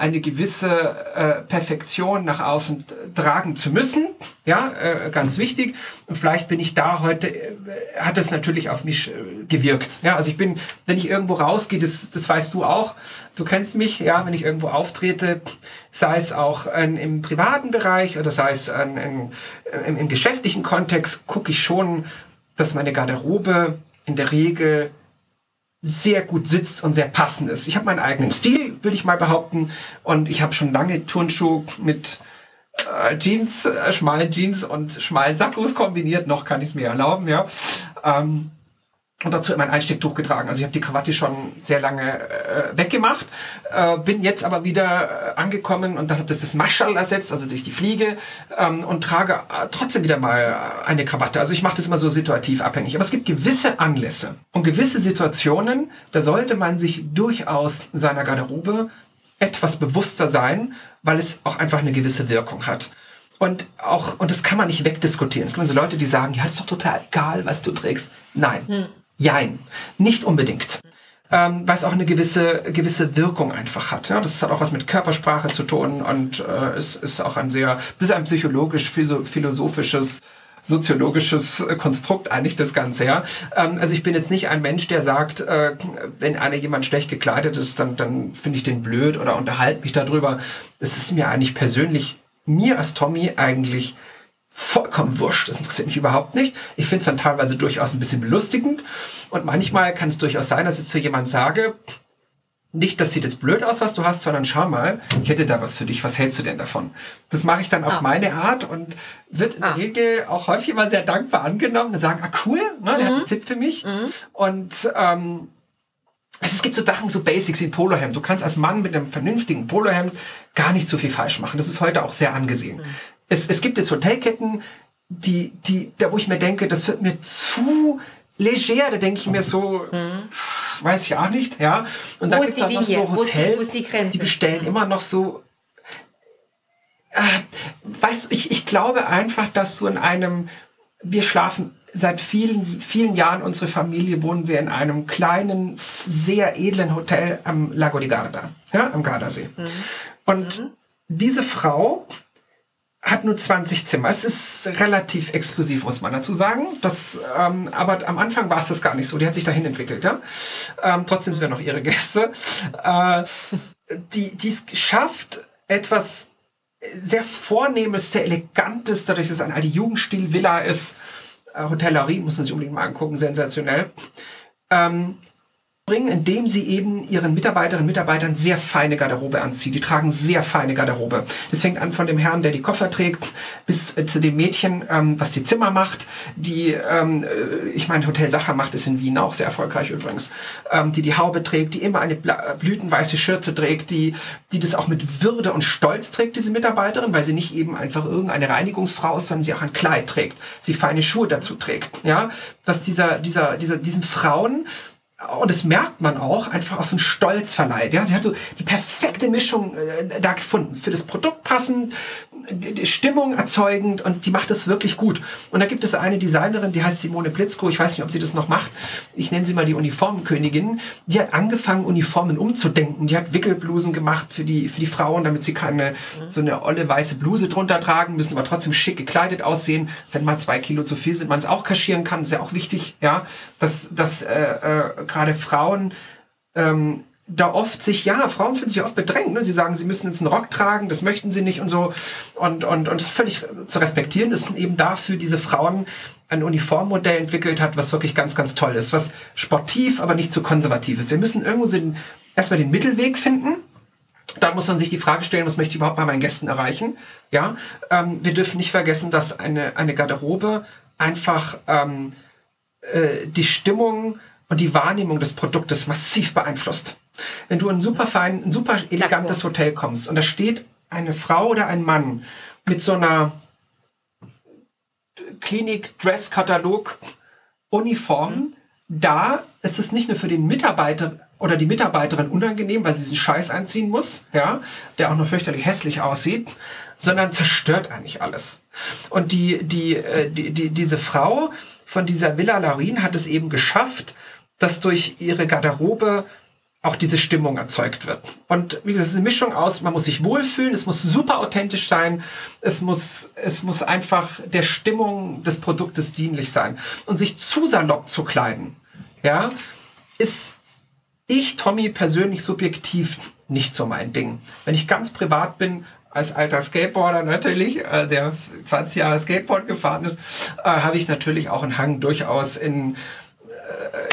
eine gewisse äh, Perfektion nach außen tragen zu müssen. Ja, äh, ganz wichtig. Und vielleicht bin ich da heute, äh, hat das natürlich auf mich äh, gewirkt. Ja, also ich bin, wenn ich irgendwo rausgehe, das, das weißt du auch, du kennst mich, ja, wenn ich irgendwo auftrete, sei es auch im privaten Bereich oder sei es im, im, im geschäftlichen Kontext, gucke ich schon, dass meine Garderobe in der Regel sehr gut sitzt und sehr passend ist. Ich habe meinen eigenen Stil, würde ich mal behaupten, und ich habe schon lange Turnschuhe mit äh, Jeans, äh, schmalen Jeans und schmalen Sackos kombiniert. Noch kann ich es mir erlauben, ja. Ähm, und dazu immer ein Einstecktuch getragen. Also ich habe die Krawatte schon sehr lange äh, weggemacht, äh, bin jetzt aber wieder äh, angekommen und dann hat das das Maschall ersetzt, also durch die Fliege ähm, und trage äh, trotzdem wieder mal eine Krawatte. Also ich mache das immer so situativ abhängig. Aber es gibt gewisse Anlässe und gewisse Situationen, da sollte man sich durchaus seiner Garderobe etwas bewusster sein, weil es auch einfach eine gewisse Wirkung hat. Und auch, und das kann man nicht wegdiskutieren. Es gibt so Leute, die sagen, ja, das ist doch total egal, was du trägst. Nein. Hm Jein, nicht unbedingt. Ähm, weil es auch eine gewisse, gewisse Wirkung einfach hat. Ja? Das hat auch was mit Körpersprache zu tun und äh, es ist auch ein sehr, das ist ein psychologisch, philosophisches, soziologisches Konstrukt eigentlich das Ganze, ja. Ähm, also ich bin jetzt nicht ein Mensch, der sagt, äh, wenn einer jemand schlecht gekleidet ist, dann, dann finde ich den blöd oder unterhalte mich darüber. Es ist mir eigentlich persönlich, mir als Tommy eigentlich vollkommen wurscht. Das interessiert mich überhaupt nicht. Ich finde es dann teilweise durchaus ein bisschen belustigend. Und manchmal kann es durchaus sein, dass ich zu jemand sage, nicht, das sieht jetzt blöd aus, was du hast, sondern schau mal, ich hätte da was für dich, was hältst du denn davon? Das mache ich dann auf ah. meine Art und wird in der ah. Regel auch häufig immer sehr dankbar angenommen und sagen, ah cool, ne, der mhm. hat einen Tipp für mich. Mhm. Und ähm, es gibt so Sachen, so Basics wie ein Polohemd. Du kannst als Mann mit einem vernünftigen Polohemd gar nicht so viel falsch machen. Das ist heute auch sehr angesehen. Mhm es, es gibt jetzt Hotelketten, die, die, da wo ich mir denke, das wird mir zu leger, da denke ich mir so, mhm. weiß ich auch nicht, ja. Und dann gibt es noch so Hotels, die, die, die, bestellen mhm. immer noch so. Äh, weißt du, ich, ich glaube einfach, dass du in einem, wir schlafen seit vielen, vielen Jahren, unsere Familie, wohnen wir in einem kleinen, sehr edlen Hotel am Lago di Garda, ja, am Gardasee. Mhm. Und mhm. diese Frau hat nur 20 Zimmer. Es ist relativ exklusiv, muss man dazu sagen. Das, ähm, aber am Anfang war es das gar nicht so. Die hat sich dahin entwickelt. Ja? Ähm, trotzdem sind wir noch ihre Gäste. Äh, die, die es schafft, etwas sehr Vornehmes, sehr Elegantes, dadurch, dass es eine alte Jugendstil-Villa ist. Äh, Hotellerie, muss man sich unbedingt mal angucken, sensationell. Ähm, bringen, indem sie eben ihren Mitarbeiterinnen und Mitarbeitern sehr feine Garderobe anziehen. Die tragen sehr feine Garderobe. Das fängt an von dem Herrn, der die Koffer trägt, bis äh, zu dem Mädchen, ähm, was die Zimmer macht, die, ähm, äh, ich meine, Hotel Sacher macht es in Wien auch sehr erfolgreich übrigens, ähm, die die Haube trägt, die immer eine blütenweiße Schürze trägt, die, die das auch mit Würde und Stolz trägt, diese Mitarbeiterin, weil sie nicht eben einfach irgendeine Reinigungsfrau ist, sondern sie auch ein Kleid trägt, sie feine Schuhe dazu trägt. Ja, was dieser, dieser, dieser, diesen Frauen und das merkt man auch, einfach aus so einem Stolz verleiht. Ja, sie hat so die perfekte Mischung äh, da gefunden. Für das Produkt passend, Stimmung erzeugend und die macht es wirklich gut. Und da gibt es eine Designerin, die heißt Simone Blitzko, ich weiß nicht, ob sie das noch macht. Ich nenne sie mal die Uniformenkönigin. Die hat angefangen, Uniformen umzudenken. Die hat Wickelblusen gemacht für die, für die Frauen, damit sie keine mhm. so eine olle weiße Bluse drunter tragen müssen, aber trotzdem schick gekleidet aussehen. Wenn mal zwei Kilo zu viel sind, man es auch kaschieren kann, ist ja auch wichtig, ja, dass, dass äh, äh, gerade Frauen ähm, da oft sich, ja, Frauen finden sich oft bedrängt. Ne? Sie sagen, sie müssen jetzt einen Rock tragen, das möchten sie nicht und so. Und, und, und völlig zu respektieren ist eben dafür diese Frauen ein Uniformmodell entwickelt hat, was wirklich ganz, ganz toll ist. Was sportiv, aber nicht zu konservativ ist. Wir müssen irgendwo so erstmal den Mittelweg finden. Da muss man sich die Frage stellen, was möchte ich überhaupt bei meinen Gästen erreichen? Ja, ähm, wir dürfen nicht vergessen, dass eine, eine Garderobe einfach ähm, äh, die Stimmung und die Wahrnehmung des Produktes massiv beeinflusst. Wenn du in ein super fein, ein super elegantes Hotel kommst und da steht eine Frau oder ein Mann mit so einer Klinik-Dress-Katalog Uniform, mhm. da ist es nicht nur für den Mitarbeiter oder die Mitarbeiterin unangenehm, weil sie diesen Scheiß einziehen muss, ja, der auch noch fürchterlich hässlich aussieht, sondern zerstört eigentlich alles. Und die, die, äh, die, die, diese Frau von dieser Villa Laurin hat es eben geschafft, dass durch ihre Garderobe auch diese Stimmung erzeugt wird. Und wie gesagt, es ist eine Mischung aus, man muss sich wohlfühlen, es muss super authentisch sein, es muss, es muss einfach der Stimmung des Produktes dienlich sein. Und sich zu salopp zu kleiden, ja, ist ich, Tommy, persönlich subjektiv nicht so mein Ding. Wenn ich ganz privat bin, als alter Skateboarder natürlich, äh, der 20 Jahre Skateboard gefahren ist, äh, habe ich natürlich auch einen Hang durchaus in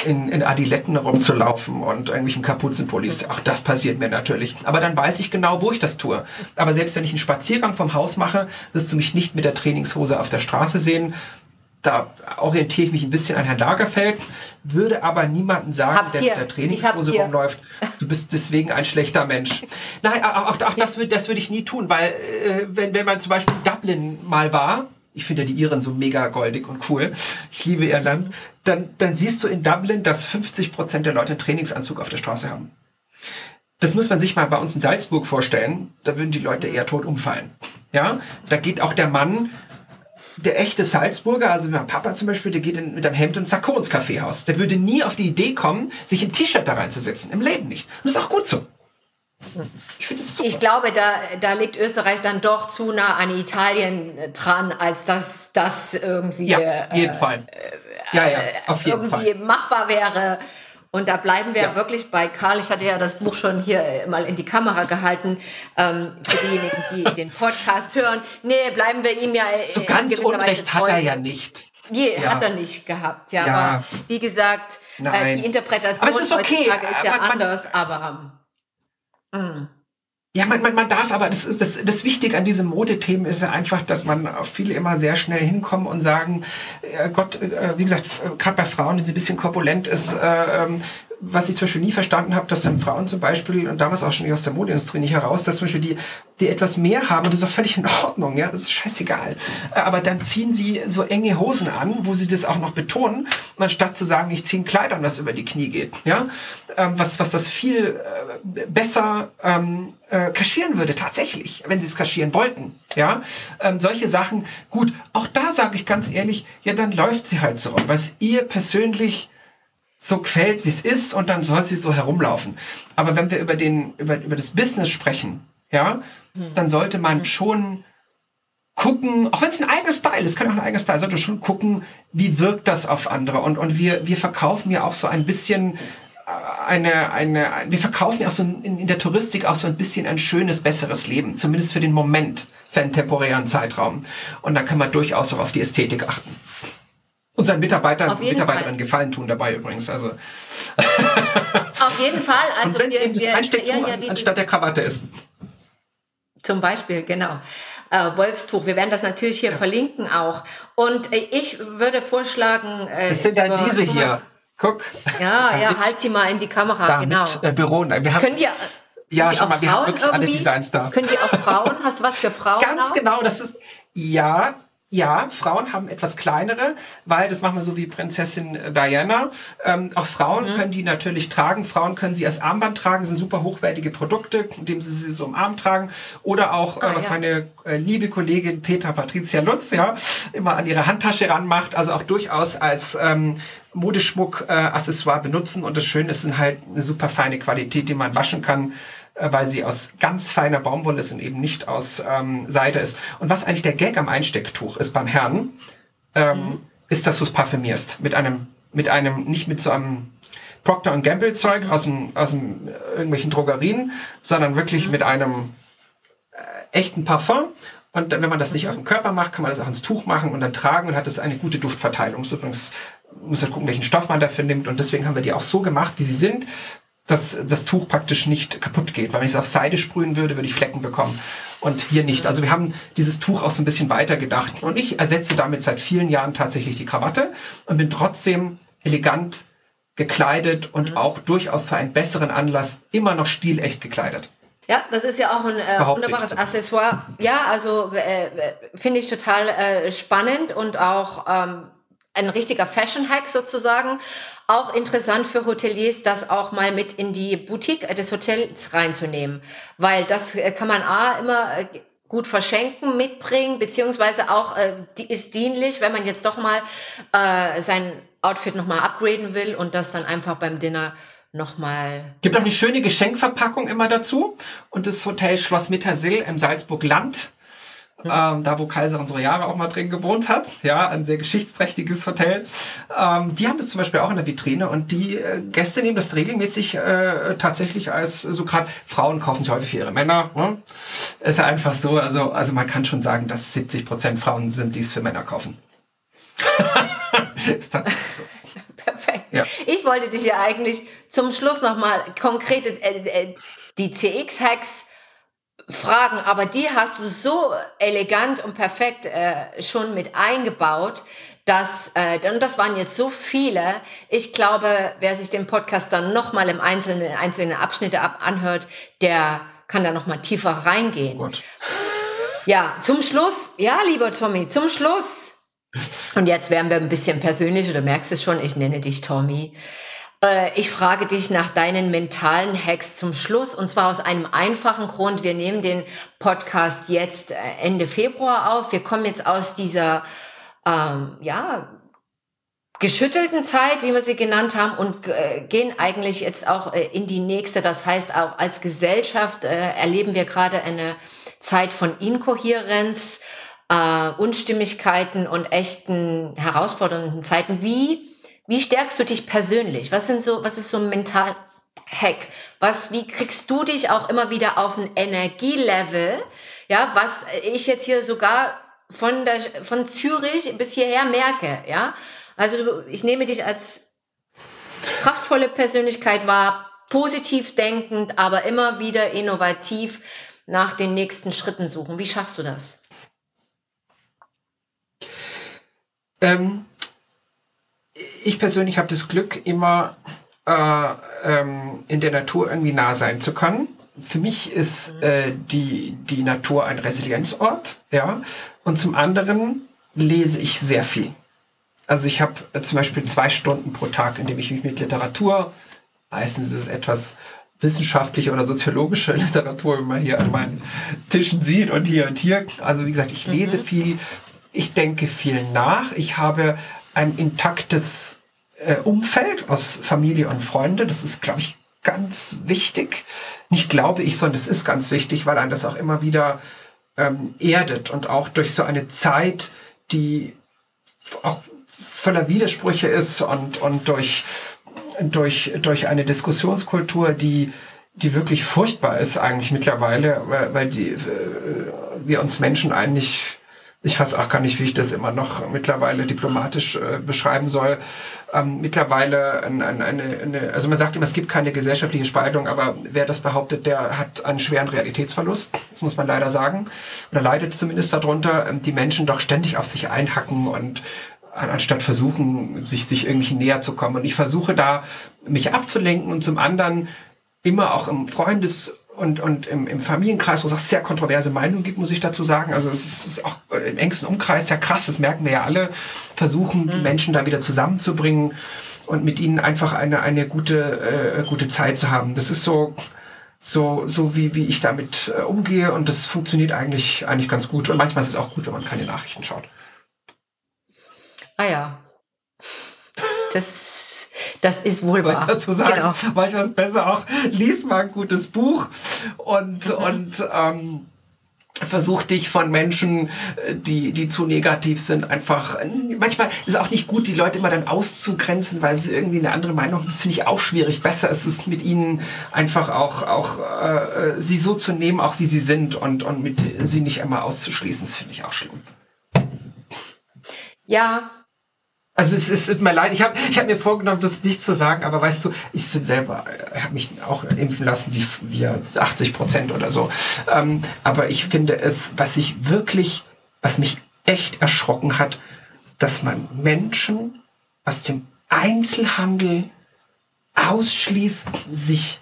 in, in Adiletten rumzulaufen und irgendwelchen Kapuzenpullis. Auch das passiert mir natürlich. Aber dann weiß ich genau, wo ich das tue. Aber selbst wenn ich einen Spaziergang vom Haus mache, wirst du mich nicht mit der Trainingshose auf der Straße sehen. Da orientiere ich mich ein bisschen an Herrn Lagerfeld, würde aber niemandem sagen, der mit der Trainingshose rumläuft, du bist deswegen ein schlechter Mensch. Nein, auch, auch das, das würde ich nie tun, weil äh, wenn, wenn man zum Beispiel in Dublin mal war, ich finde ja die Iren so mega goldig und cool. Ich liebe Irland. Dann, dann siehst du in Dublin, dass 50 Prozent der Leute einen Trainingsanzug auf der Straße haben. Das muss man sich mal bei uns in Salzburg vorstellen. Da würden die Leute eher tot umfallen. Ja, da geht auch der Mann, der echte Salzburger, also mein Papa zum Beispiel, der geht in, mit einem Hemd und Sakko ins Kaffeehaus. Der würde nie auf die Idee kommen, sich im T-Shirt da reinzusetzen. Im Leben nicht. Und das ist auch gut so. Ich finde es super. Ich glaube, da, da liegt Österreich dann doch zu nah an Italien dran, als dass das irgendwie ja, jeden äh, Fall. Ja, ja, auf jeden irgendwie Fall. machbar wäre. Und da bleiben wir ja. wirklich bei Karl. Ich hatte ja das Buch schon hier mal in die Kamera gehalten. Ähm, für diejenigen, die den Podcast hören. Nee, bleiben wir ihm ja. So ganz Unrecht hat er ja nicht. Nee, ja. hat er nicht gehabt. Ja, ja. aber wie gesagt, äh, die Interpretation okay. heutzutage ist ja man, anders. Aber Mhm. Ja, man, man, man darf, aber das, ist, das, das Wichtige an diesen Modethemen ist ja einfach, dass man viele immer sehr schnell hinkommen und sagen, äh, Gott, äh, wie gesagt, gerade bei Frauen, die sie ein bisschen korpulent ist, äh, ähm, was ich zum Beispiel nie verstanden habe, dass dann Frauen zum Beispiel, und damals auch schon aus der Modeindustrie nicht heraus, dass zum Beispiel die, die etwas mehr haben, und das ist auch völlig in Ordnung, ja, das ist scheißegal. Äh, aber dann ziehen sie so enge Hosen an, wo sie das auch noch betonen, anstatt zu sagen, ich ziehe ein Kleid an, was über die Knie geht, ja, ähm, was, was das viel äh, besser ähm, äh, kaschieren würde, tatsächlich, wenn sie es kaschieren wollten, ja. Ähm, solche Sachen, gut, auch da sage ich ganz ehrlich, ja, dann läuft sie halt so, was ihr persönlich so gefällt, wie es ist und dann soll sie so herumlaufen. Aber wenn wir über, den, über, über das Business sprechen, ja, hm. dann sollte man hm. schon gucken, auch wenn es ein eigener Style ist, kann auch ein eigener Style, sollte schon gucken, wie wirkt das auf andere. Und, und wir, wir verkaufen ja auch so ein bisschen äh, eine, eine, wir verkaufen ja auch so in, in der Touristik auch so ein bisschen ein schönes, besseres Leben, zumindest für den Moment, für einen temporären Zeitraum. Und da kann man durchaus auch auf die Ästhetik achten. Unseren Mitarbeitern Mitarbeiterinnen Gefallen tun dabei übrigens. Also. Auf jeden Fall. Also Und wir, eben wir Einstecktuch ja anstatt der Krawatte ist. Zum Beispiel, genau. Äh, Wolfstuch. Wir werden das natürlich hier ja. verlinken auch. Und äh, ich würde vorschlagen. Äh, das sind dann diese Thomas, hier. Guck. Ja, ja, halt sie mal in die Kamera. Da, genau. Mit, äh, Büro. Wir haben, Können die, ja, schon mal, wir Frauen haben wirklich alle Designs da. Können die auch Frauen? Hast du was für Frauen? Ganz auch? genau, das ist, ja, ja, Frauen haben etwas kleinere, weil das machen wir so wie Prinzessin Diana. Ähm, auch Frauen mhm. können die natürlich tragen. Frauen können sie als Armband tragen, das sind super hochwertige Produkte, indem sie sie so im Arm tragen. Oder auch, äh, ah, äh, was ja. meine äh, liebe Kollegin Petra Patricia Lutz ja immer an ihre Handtasche ranmacht, also auch durchaus als ähm, Modeschmuck, äh, Accessoire benutzen. Und das Schöne ist, sind halt eine super feine Qualität, die man waschen kann weil sie aus ganz feiner Baumwolle ist und eben nicht aus ähm, Seide ist. Und was eigentlich der Gag am Einstecktuch ist beim Herrn, ähm, mhm. ist, dass du es parfümierst. Mit einem, mit einem, nicht mit so einem Procter Gamble Zeug mhm. aus dem, aus dem, äh, irgendwelchen Drogerien, sondern wirklich mhm. mit einem äh, echten Parfum. Und wenn man das nicht mhm. auf dem Körper macht, kann man das auch ins Tuch machen und dann tragen und hat das eine gute Duftverteilung. Das übrigens muss halt gucken, welchen Stoff man dafür nimmt. Und deswegen haben wir die auch so gemacht, wie sie sind dass das Tuch praktisch nicht kaputt geht. Weil wenn ich es auf Seide sprühen würde, würde ich Flecken bekommen. Und hier nicht. Also wir haben dieses Tuch auch so ein bisschen weiter gedacht. Und ich ersetze damit seit vielen Jahren tatsächlich die Krawatte und bin trotzdem elegant gekleidet und mhm. auch durchaus für einen besseren Anlass immer noch stilecht gekleidet. Ja, das ist ja auch ein äh, wunderbares Accessoire. Ja, also äh, äh, finde ich total äh, spannend und auch ähm, ein richtiger Fashion-Hack sozusagen. Auch interessant für Hoteliers, das auch mal mit in die Boutique des Hotels reinzunehmen, weil das äh, kann man A immer äh, gut verschenken, mitbringen, beziehungsweise auch äh, die ist dienlich, wenn man jetzt doch mal äh, sein Outfit nochmal upgraden will und das dann einfach beim Dinner nochmal. Gibt auch eine schöne Geschenkverpackung immer dazu. Und das Hotel Schloss Mittersill im Salzburg Land ähm, da wo Kaiser unsere Jahre auch mal drin gewohnt hat, ja, ein sehr geschichtsträchtiges Hotel. Ähm, die haben das zum Beispiel auch in der Vitrine und die äh, Gäste nehmen das regelmäßig äh, tatsächlich als so gerade Frauen kaufen sich häufig für ihre Männer. Ne? Ist einfach so, also, also man kann schon sagen, dass 70 Prozent Frauen sind, die es für Männer kaufen. ist tatsächlich so. Perfekt. Ja. Ich wollte dich ja eigentlich zum Schluss nochmal konkrete, äh, äh, die CX-Hacks Fragen, aber die hast du so elegant und perfekt äh, schon mit eingebaut, dass, äh, und das waren jetzt so viele, ich glaube, wer sich den Podcast dann nochmal im Einzelnen, einzelnen Abschnitte ab anhört, der kann da nochmal tiefer reingehen. Gut. Ja, zum Schluss, ja, lieber Tommy, zum Schluss. Und jetzt werden wir ein bisschen persönlich, du merkst es schon, ich nenne dich Tommy. Äh, ich frage dich nach deinen mentalen Hacks zum Schluss und zwar aus einem einfachen Grund. Wir nehmen den Podcast jetzt äh, Ende Februar auf. Wir kommen jetzt aus dieser, ähm, ja, geschüttelten Zeit, wie wir sie genannt haben, und äh, gehen eigentlich jetzt auch äh, in die nächste. Das heißt, auch als Gesellschaft äh, erleben wir gerade eine Zeit von Inkohärenz, äh, Unstimmigkeiten und echten herausfordernden Zeiten. Wie wie stärkst du dich persönlich? Was sind so, was ist so ein mental Hack? Was, wie kriegst du dich auch immer wieder auf ein Energielevel? Ja, was ich jetzt hier sogar von der, von Zürich bis hierher merke, ja? Also ich nehme dich als kraftvolle Persönlichkeit wahr, positiv denkend, aber immer wieder innovativ nach den nächsten Schritten suchen. Wie schaffst du das? Ähm, ich persönlich habe das Glück, immer äh, ähm, in der Natur irgendwie nah sein zu können. Für mich ist mhm. äh, die, die Natur ein Resilienzort, ja. Und zum anderen lese ich sehr viel. Also ich habe äh, zum Beispiel zwei Stunden pro Tag, in dem ich mich mit Literatur, meistens ist es etwas wissenschaftliche oder soziologische Literatur, man hier an meinen Tischen sieht und hier und hier. Also wie gesagt, ich lese mhm. viel, ich denke viel nach. Ich habe ein intaktes äh, Umfeld aus Familie und Freunde. Das ist, glaube ich, ganz wichtig. Nicht glaube ich, sondern es ist ganz wichtig, weil einem das auch immer wieder ähm, erdet und auch durch so eine Zeit, die auch voller Widersprüche ist und, und durch, durch, durch eine Diskussionskultur, die, die wirklich furchtbar ist eigentlich mittlerweile, weil, weil die, äh, wir uns Menschen eigentlich ich weiß auch gar nicht, wie ich das immer noch mittlerweile diplomatisch äh, beschreiben soll. Ähm, mittlerweile ein, ein, eine, eine, also man sagt immer, es gibt keine gesellschaftliche Spaltung, aber wer das behauptet, der hat einen schweren Realitätsverlust. Das muss man leider sagen. Oder leidet zumindest darunter, ähm, die Menschen doch ständig auf sich einhacken und anstatt versuchen, sich, sich irgendwie näher zu kommen. Und ich versuche da, mich abzulenken und zum anderen immer auch im Freundes- und, und im, im Familienkreis, wo es auch sehr kontroverse Meinungen gibt, muss ich dazu sagen. Also es ist auch im engsten Umkreis sehr krass, das merken wir ja alle, versuchen mhm. die Menschen da wieder zusammenzubringen und mit ihnen einfach eine, eine gute, äh, gute Zeit zu haben. Das ist so, so, so wie, wie ich damit äh, umgehe und das funktioniert eigentlich, eigentlich ganz gut. Und manchmal ist es auch gut, wenn man keine Nachrichten schaut. Ah ja. Das das ist wohl wahr. dazu sagen, genau. manchmal ist es besser auch, lies mal ein gutes Buch und, mhm. und ähm, versuch dich von Menschen, äh, die, die zu negativ sind, einfach, manchmal ist es auch nicht gut, die Leute immer dann auszugrenzen, weil sie irgendwie eine andere Meinung haben. Das finde ich auch schwierig. Besser ist es mit ihnen einfach auch, auch äh, sie so zu nehmen, auch wie sie sind und, und mit sie nicht immer auszuschließen. Das finde ich auch schlimm. Ja, also es, es tut mir leid, ich habe ich hab mir vorgenommen, das nicht zu sagen, aber weißt du, ich bin selber, ich habe mich auch impfen lassen, wie wir 80 Prozent oder so. Ähm, aber ich finde es, was ich wirklich, was mich echt erschrocken hat, dass man Menschen aus dem Einzelhandel ausschließt, sich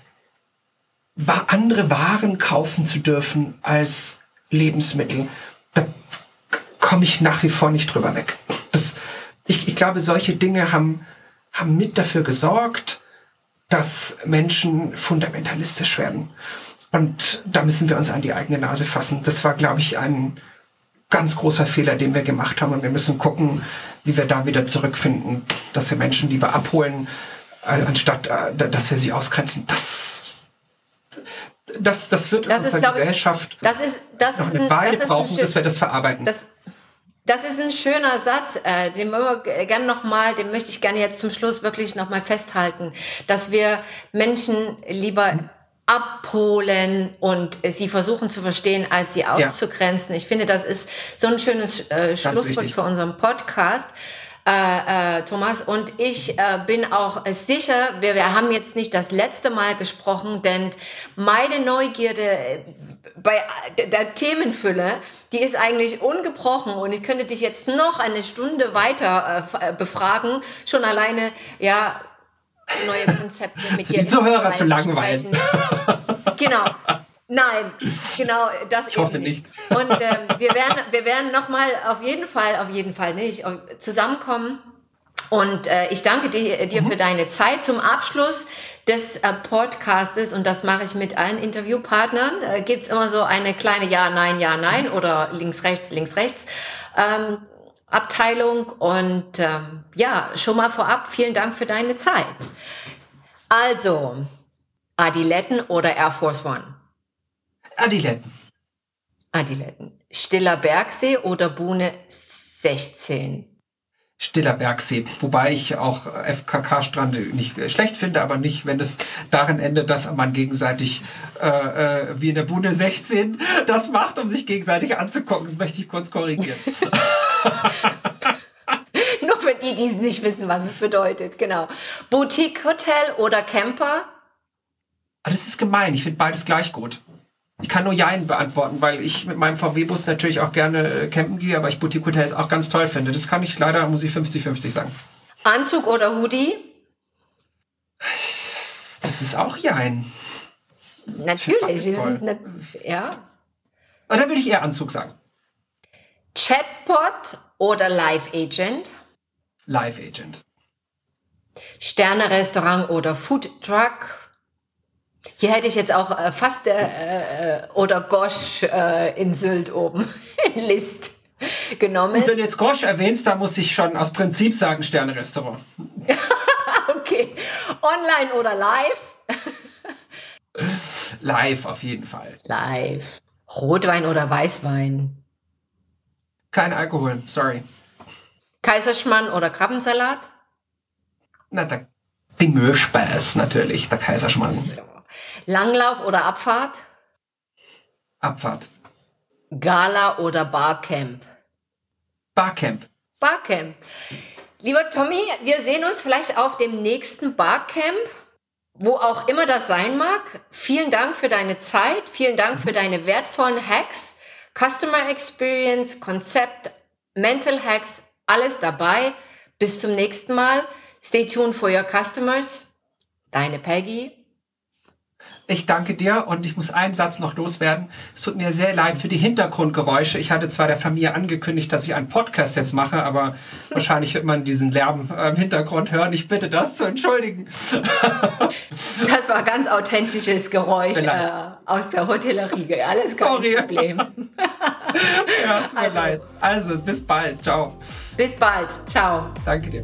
andere Waren kaufen zu dürfen als Lebensmittel. Da komme ich nach wie vor nicht drüber weg. Ich, ich glaube, solche Dinge haben, haben mit dafür gesorgt, dass Menschen fundamentalistisch werden. Und da müssen wir uns an die eigene Nase fassen. Das war, glaube ich, ein ganz großer Fehler, den wir gemacht haben. Und wir müssen gucken, wie wir da wieder zurückfinden, dass wir Menschen lieber abholen, äh, anstatt äh, dass wir sie ausgrenzen. Das, das, das wird das in unserer Gesellschaft ich, das ist, das noch eine Weile brauchen, bis wir das verarbeiten. Das, das ist ein schöner Satz, äh, den wir gerne noch mal, den möchte ich gerne jetzt zum Schluss wirklich noch mal festhalten, dass wir Menschen lieber abholen und sie versuchen zu verstehen, als sie auszugrenzen. Ja. Ich finde, das ist so ein schönes äh, Schlusswort für unseren Podcast. Äh, äh, Thomas. Und ich äh, bin auch sicher, wir, wir haben jetzt nicht das letzte Mal gesprochen, denn meine Neugierde bei der Themenfülle, die ist eigentlich ungebrochen und ich könnte dich jetzt noch eine Stunde weiter äh, äh befragen, schon alleine, ja, neue Konzepte mit dir. Die Zuhörer zu langweilen. Genau. Nein, genau, das ich hoffe nicht. Und ähm, wir werden, wir werden noch mal auf jeden Fall, auf jeden Fall nicht zusammenkommen und äh, ich danke dir, dir mhm. für deine Zeit zum Abschluss des äh, Podcastes und das mache ich mit allen Interviewpartnern. Äh, gibt's immer so eine kleine Ja, Nein, Ja, Nein oder links, rechts, links, rechts ähm, Abteilung. Und ähm, ja, schon mal vorab, vielen Dank für deine Zeit. Also, Adiletten oder Air Force One? Adiletten. Adiletten. Stiller Bergsee oder Buhne 16? Stiller Bergsee, wobei ich auch FKK-Strände nicht schlecht finde, aber nicht, wenn es darin endet, dass man gegenseitig äh, äh, wie in der Bunde 16 das macht, um sich gegenseitig anzugucken. Das möchte ich kurz korrigieren. Nur für die, die nicht wissen, was es bedeutet, genau. Boutique-Hotel oder Camper? Ah, das ist gemein. Ich finde beides gleich gut. Ich kann nur Jein beantworten, weil ich mit meinem VW-Bus natürlich auch gerne äh, campen gehe, aber ich Boutique-Hotels auch ganz toll finde. Das kann ich leider, muss ich 50-50 sagen. Anzug oder Hoodie? Das ist auch Jein. Natürlich. Sind ne, ja. Und dann würde ich eher Anzug sagen. Chatbot oder Live Agent? Live Agent. Sterne-Restaurant oder Food Truck? Hier hätte ich jetzt auch äh, fast äh, äh, oder Gosch äh, in Sylt oben in List genommen. Und wenn du jetzt Gosch erwähnst, da muss ich schon aus Prinzip sagen Sterne-Restaurant. okay. Online oder live? live auf jeden Fall. Live. Rotwein oder Weißwein? Kein Alkohol, sorry. Kaiserschmann oder Krabbensalat? Na, der, die Möhrspeis natürlich, der Kaiserschmarrn. Langlauf oder Abfahrt? Abfahrt. Gala oder Barcamp? Barcamp. Barcamp. Lieber Tommy, wir sehen uns vielleicht auf dem nächsten Barcamp, wo auch immer das sein mag. Vielen Dank für deine Zeit, vielen Dank für deine wertvollen Hacks, Customer Experience, Konzept, Mental Hacks, alles dabei. Bis zum nächsten Mal. Stay tuned for your customers. Deine Peggy. Ich danke dir und ich muss einen Satz noch loswerden. Es tut mir sehr leid für die Hintergrundgeräusche. Ich hatte zwar der Familie angekündigt, dass ich einen Podcast jetzt mache, aber wahrscheinlich wird man diesen Lärm im Hintergrund hören. Ich bitte das zu entschuldigen. Das war ganz authentisches Geräusch äh, aus der Hotellerie. Alles kein Sorry. Problem. ja, also, leid. also bis bald. Ciao. Bis bald. Ciao. Danke dir.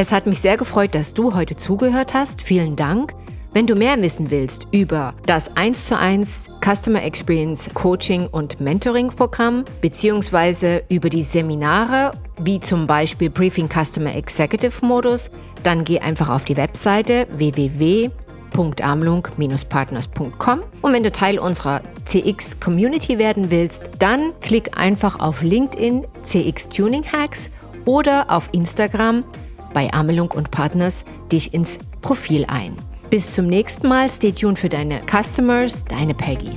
Es hat mich sehr gefreut, dass du heute zugehört hast. Vielen Dank. Wenn du mehr wissen willst über das 1 zu 1 Customer Experience Coaching und Mentoring Programm beziehungsweise über die Seminare wie zum Beispiel Briefing Customer Executive Modus, dann geh einfach auf die Webseite www.amlung-partners.com und wenn du Teil unserer CX Community werden willst, dann klick einfach auf LinkedIn CX Tuning Hacks oder auf Instagram bei Amelung und Partners dich ins Profil ein. Bis zum nächsten Mal, stay tuned für deine Customers, deine Peggy.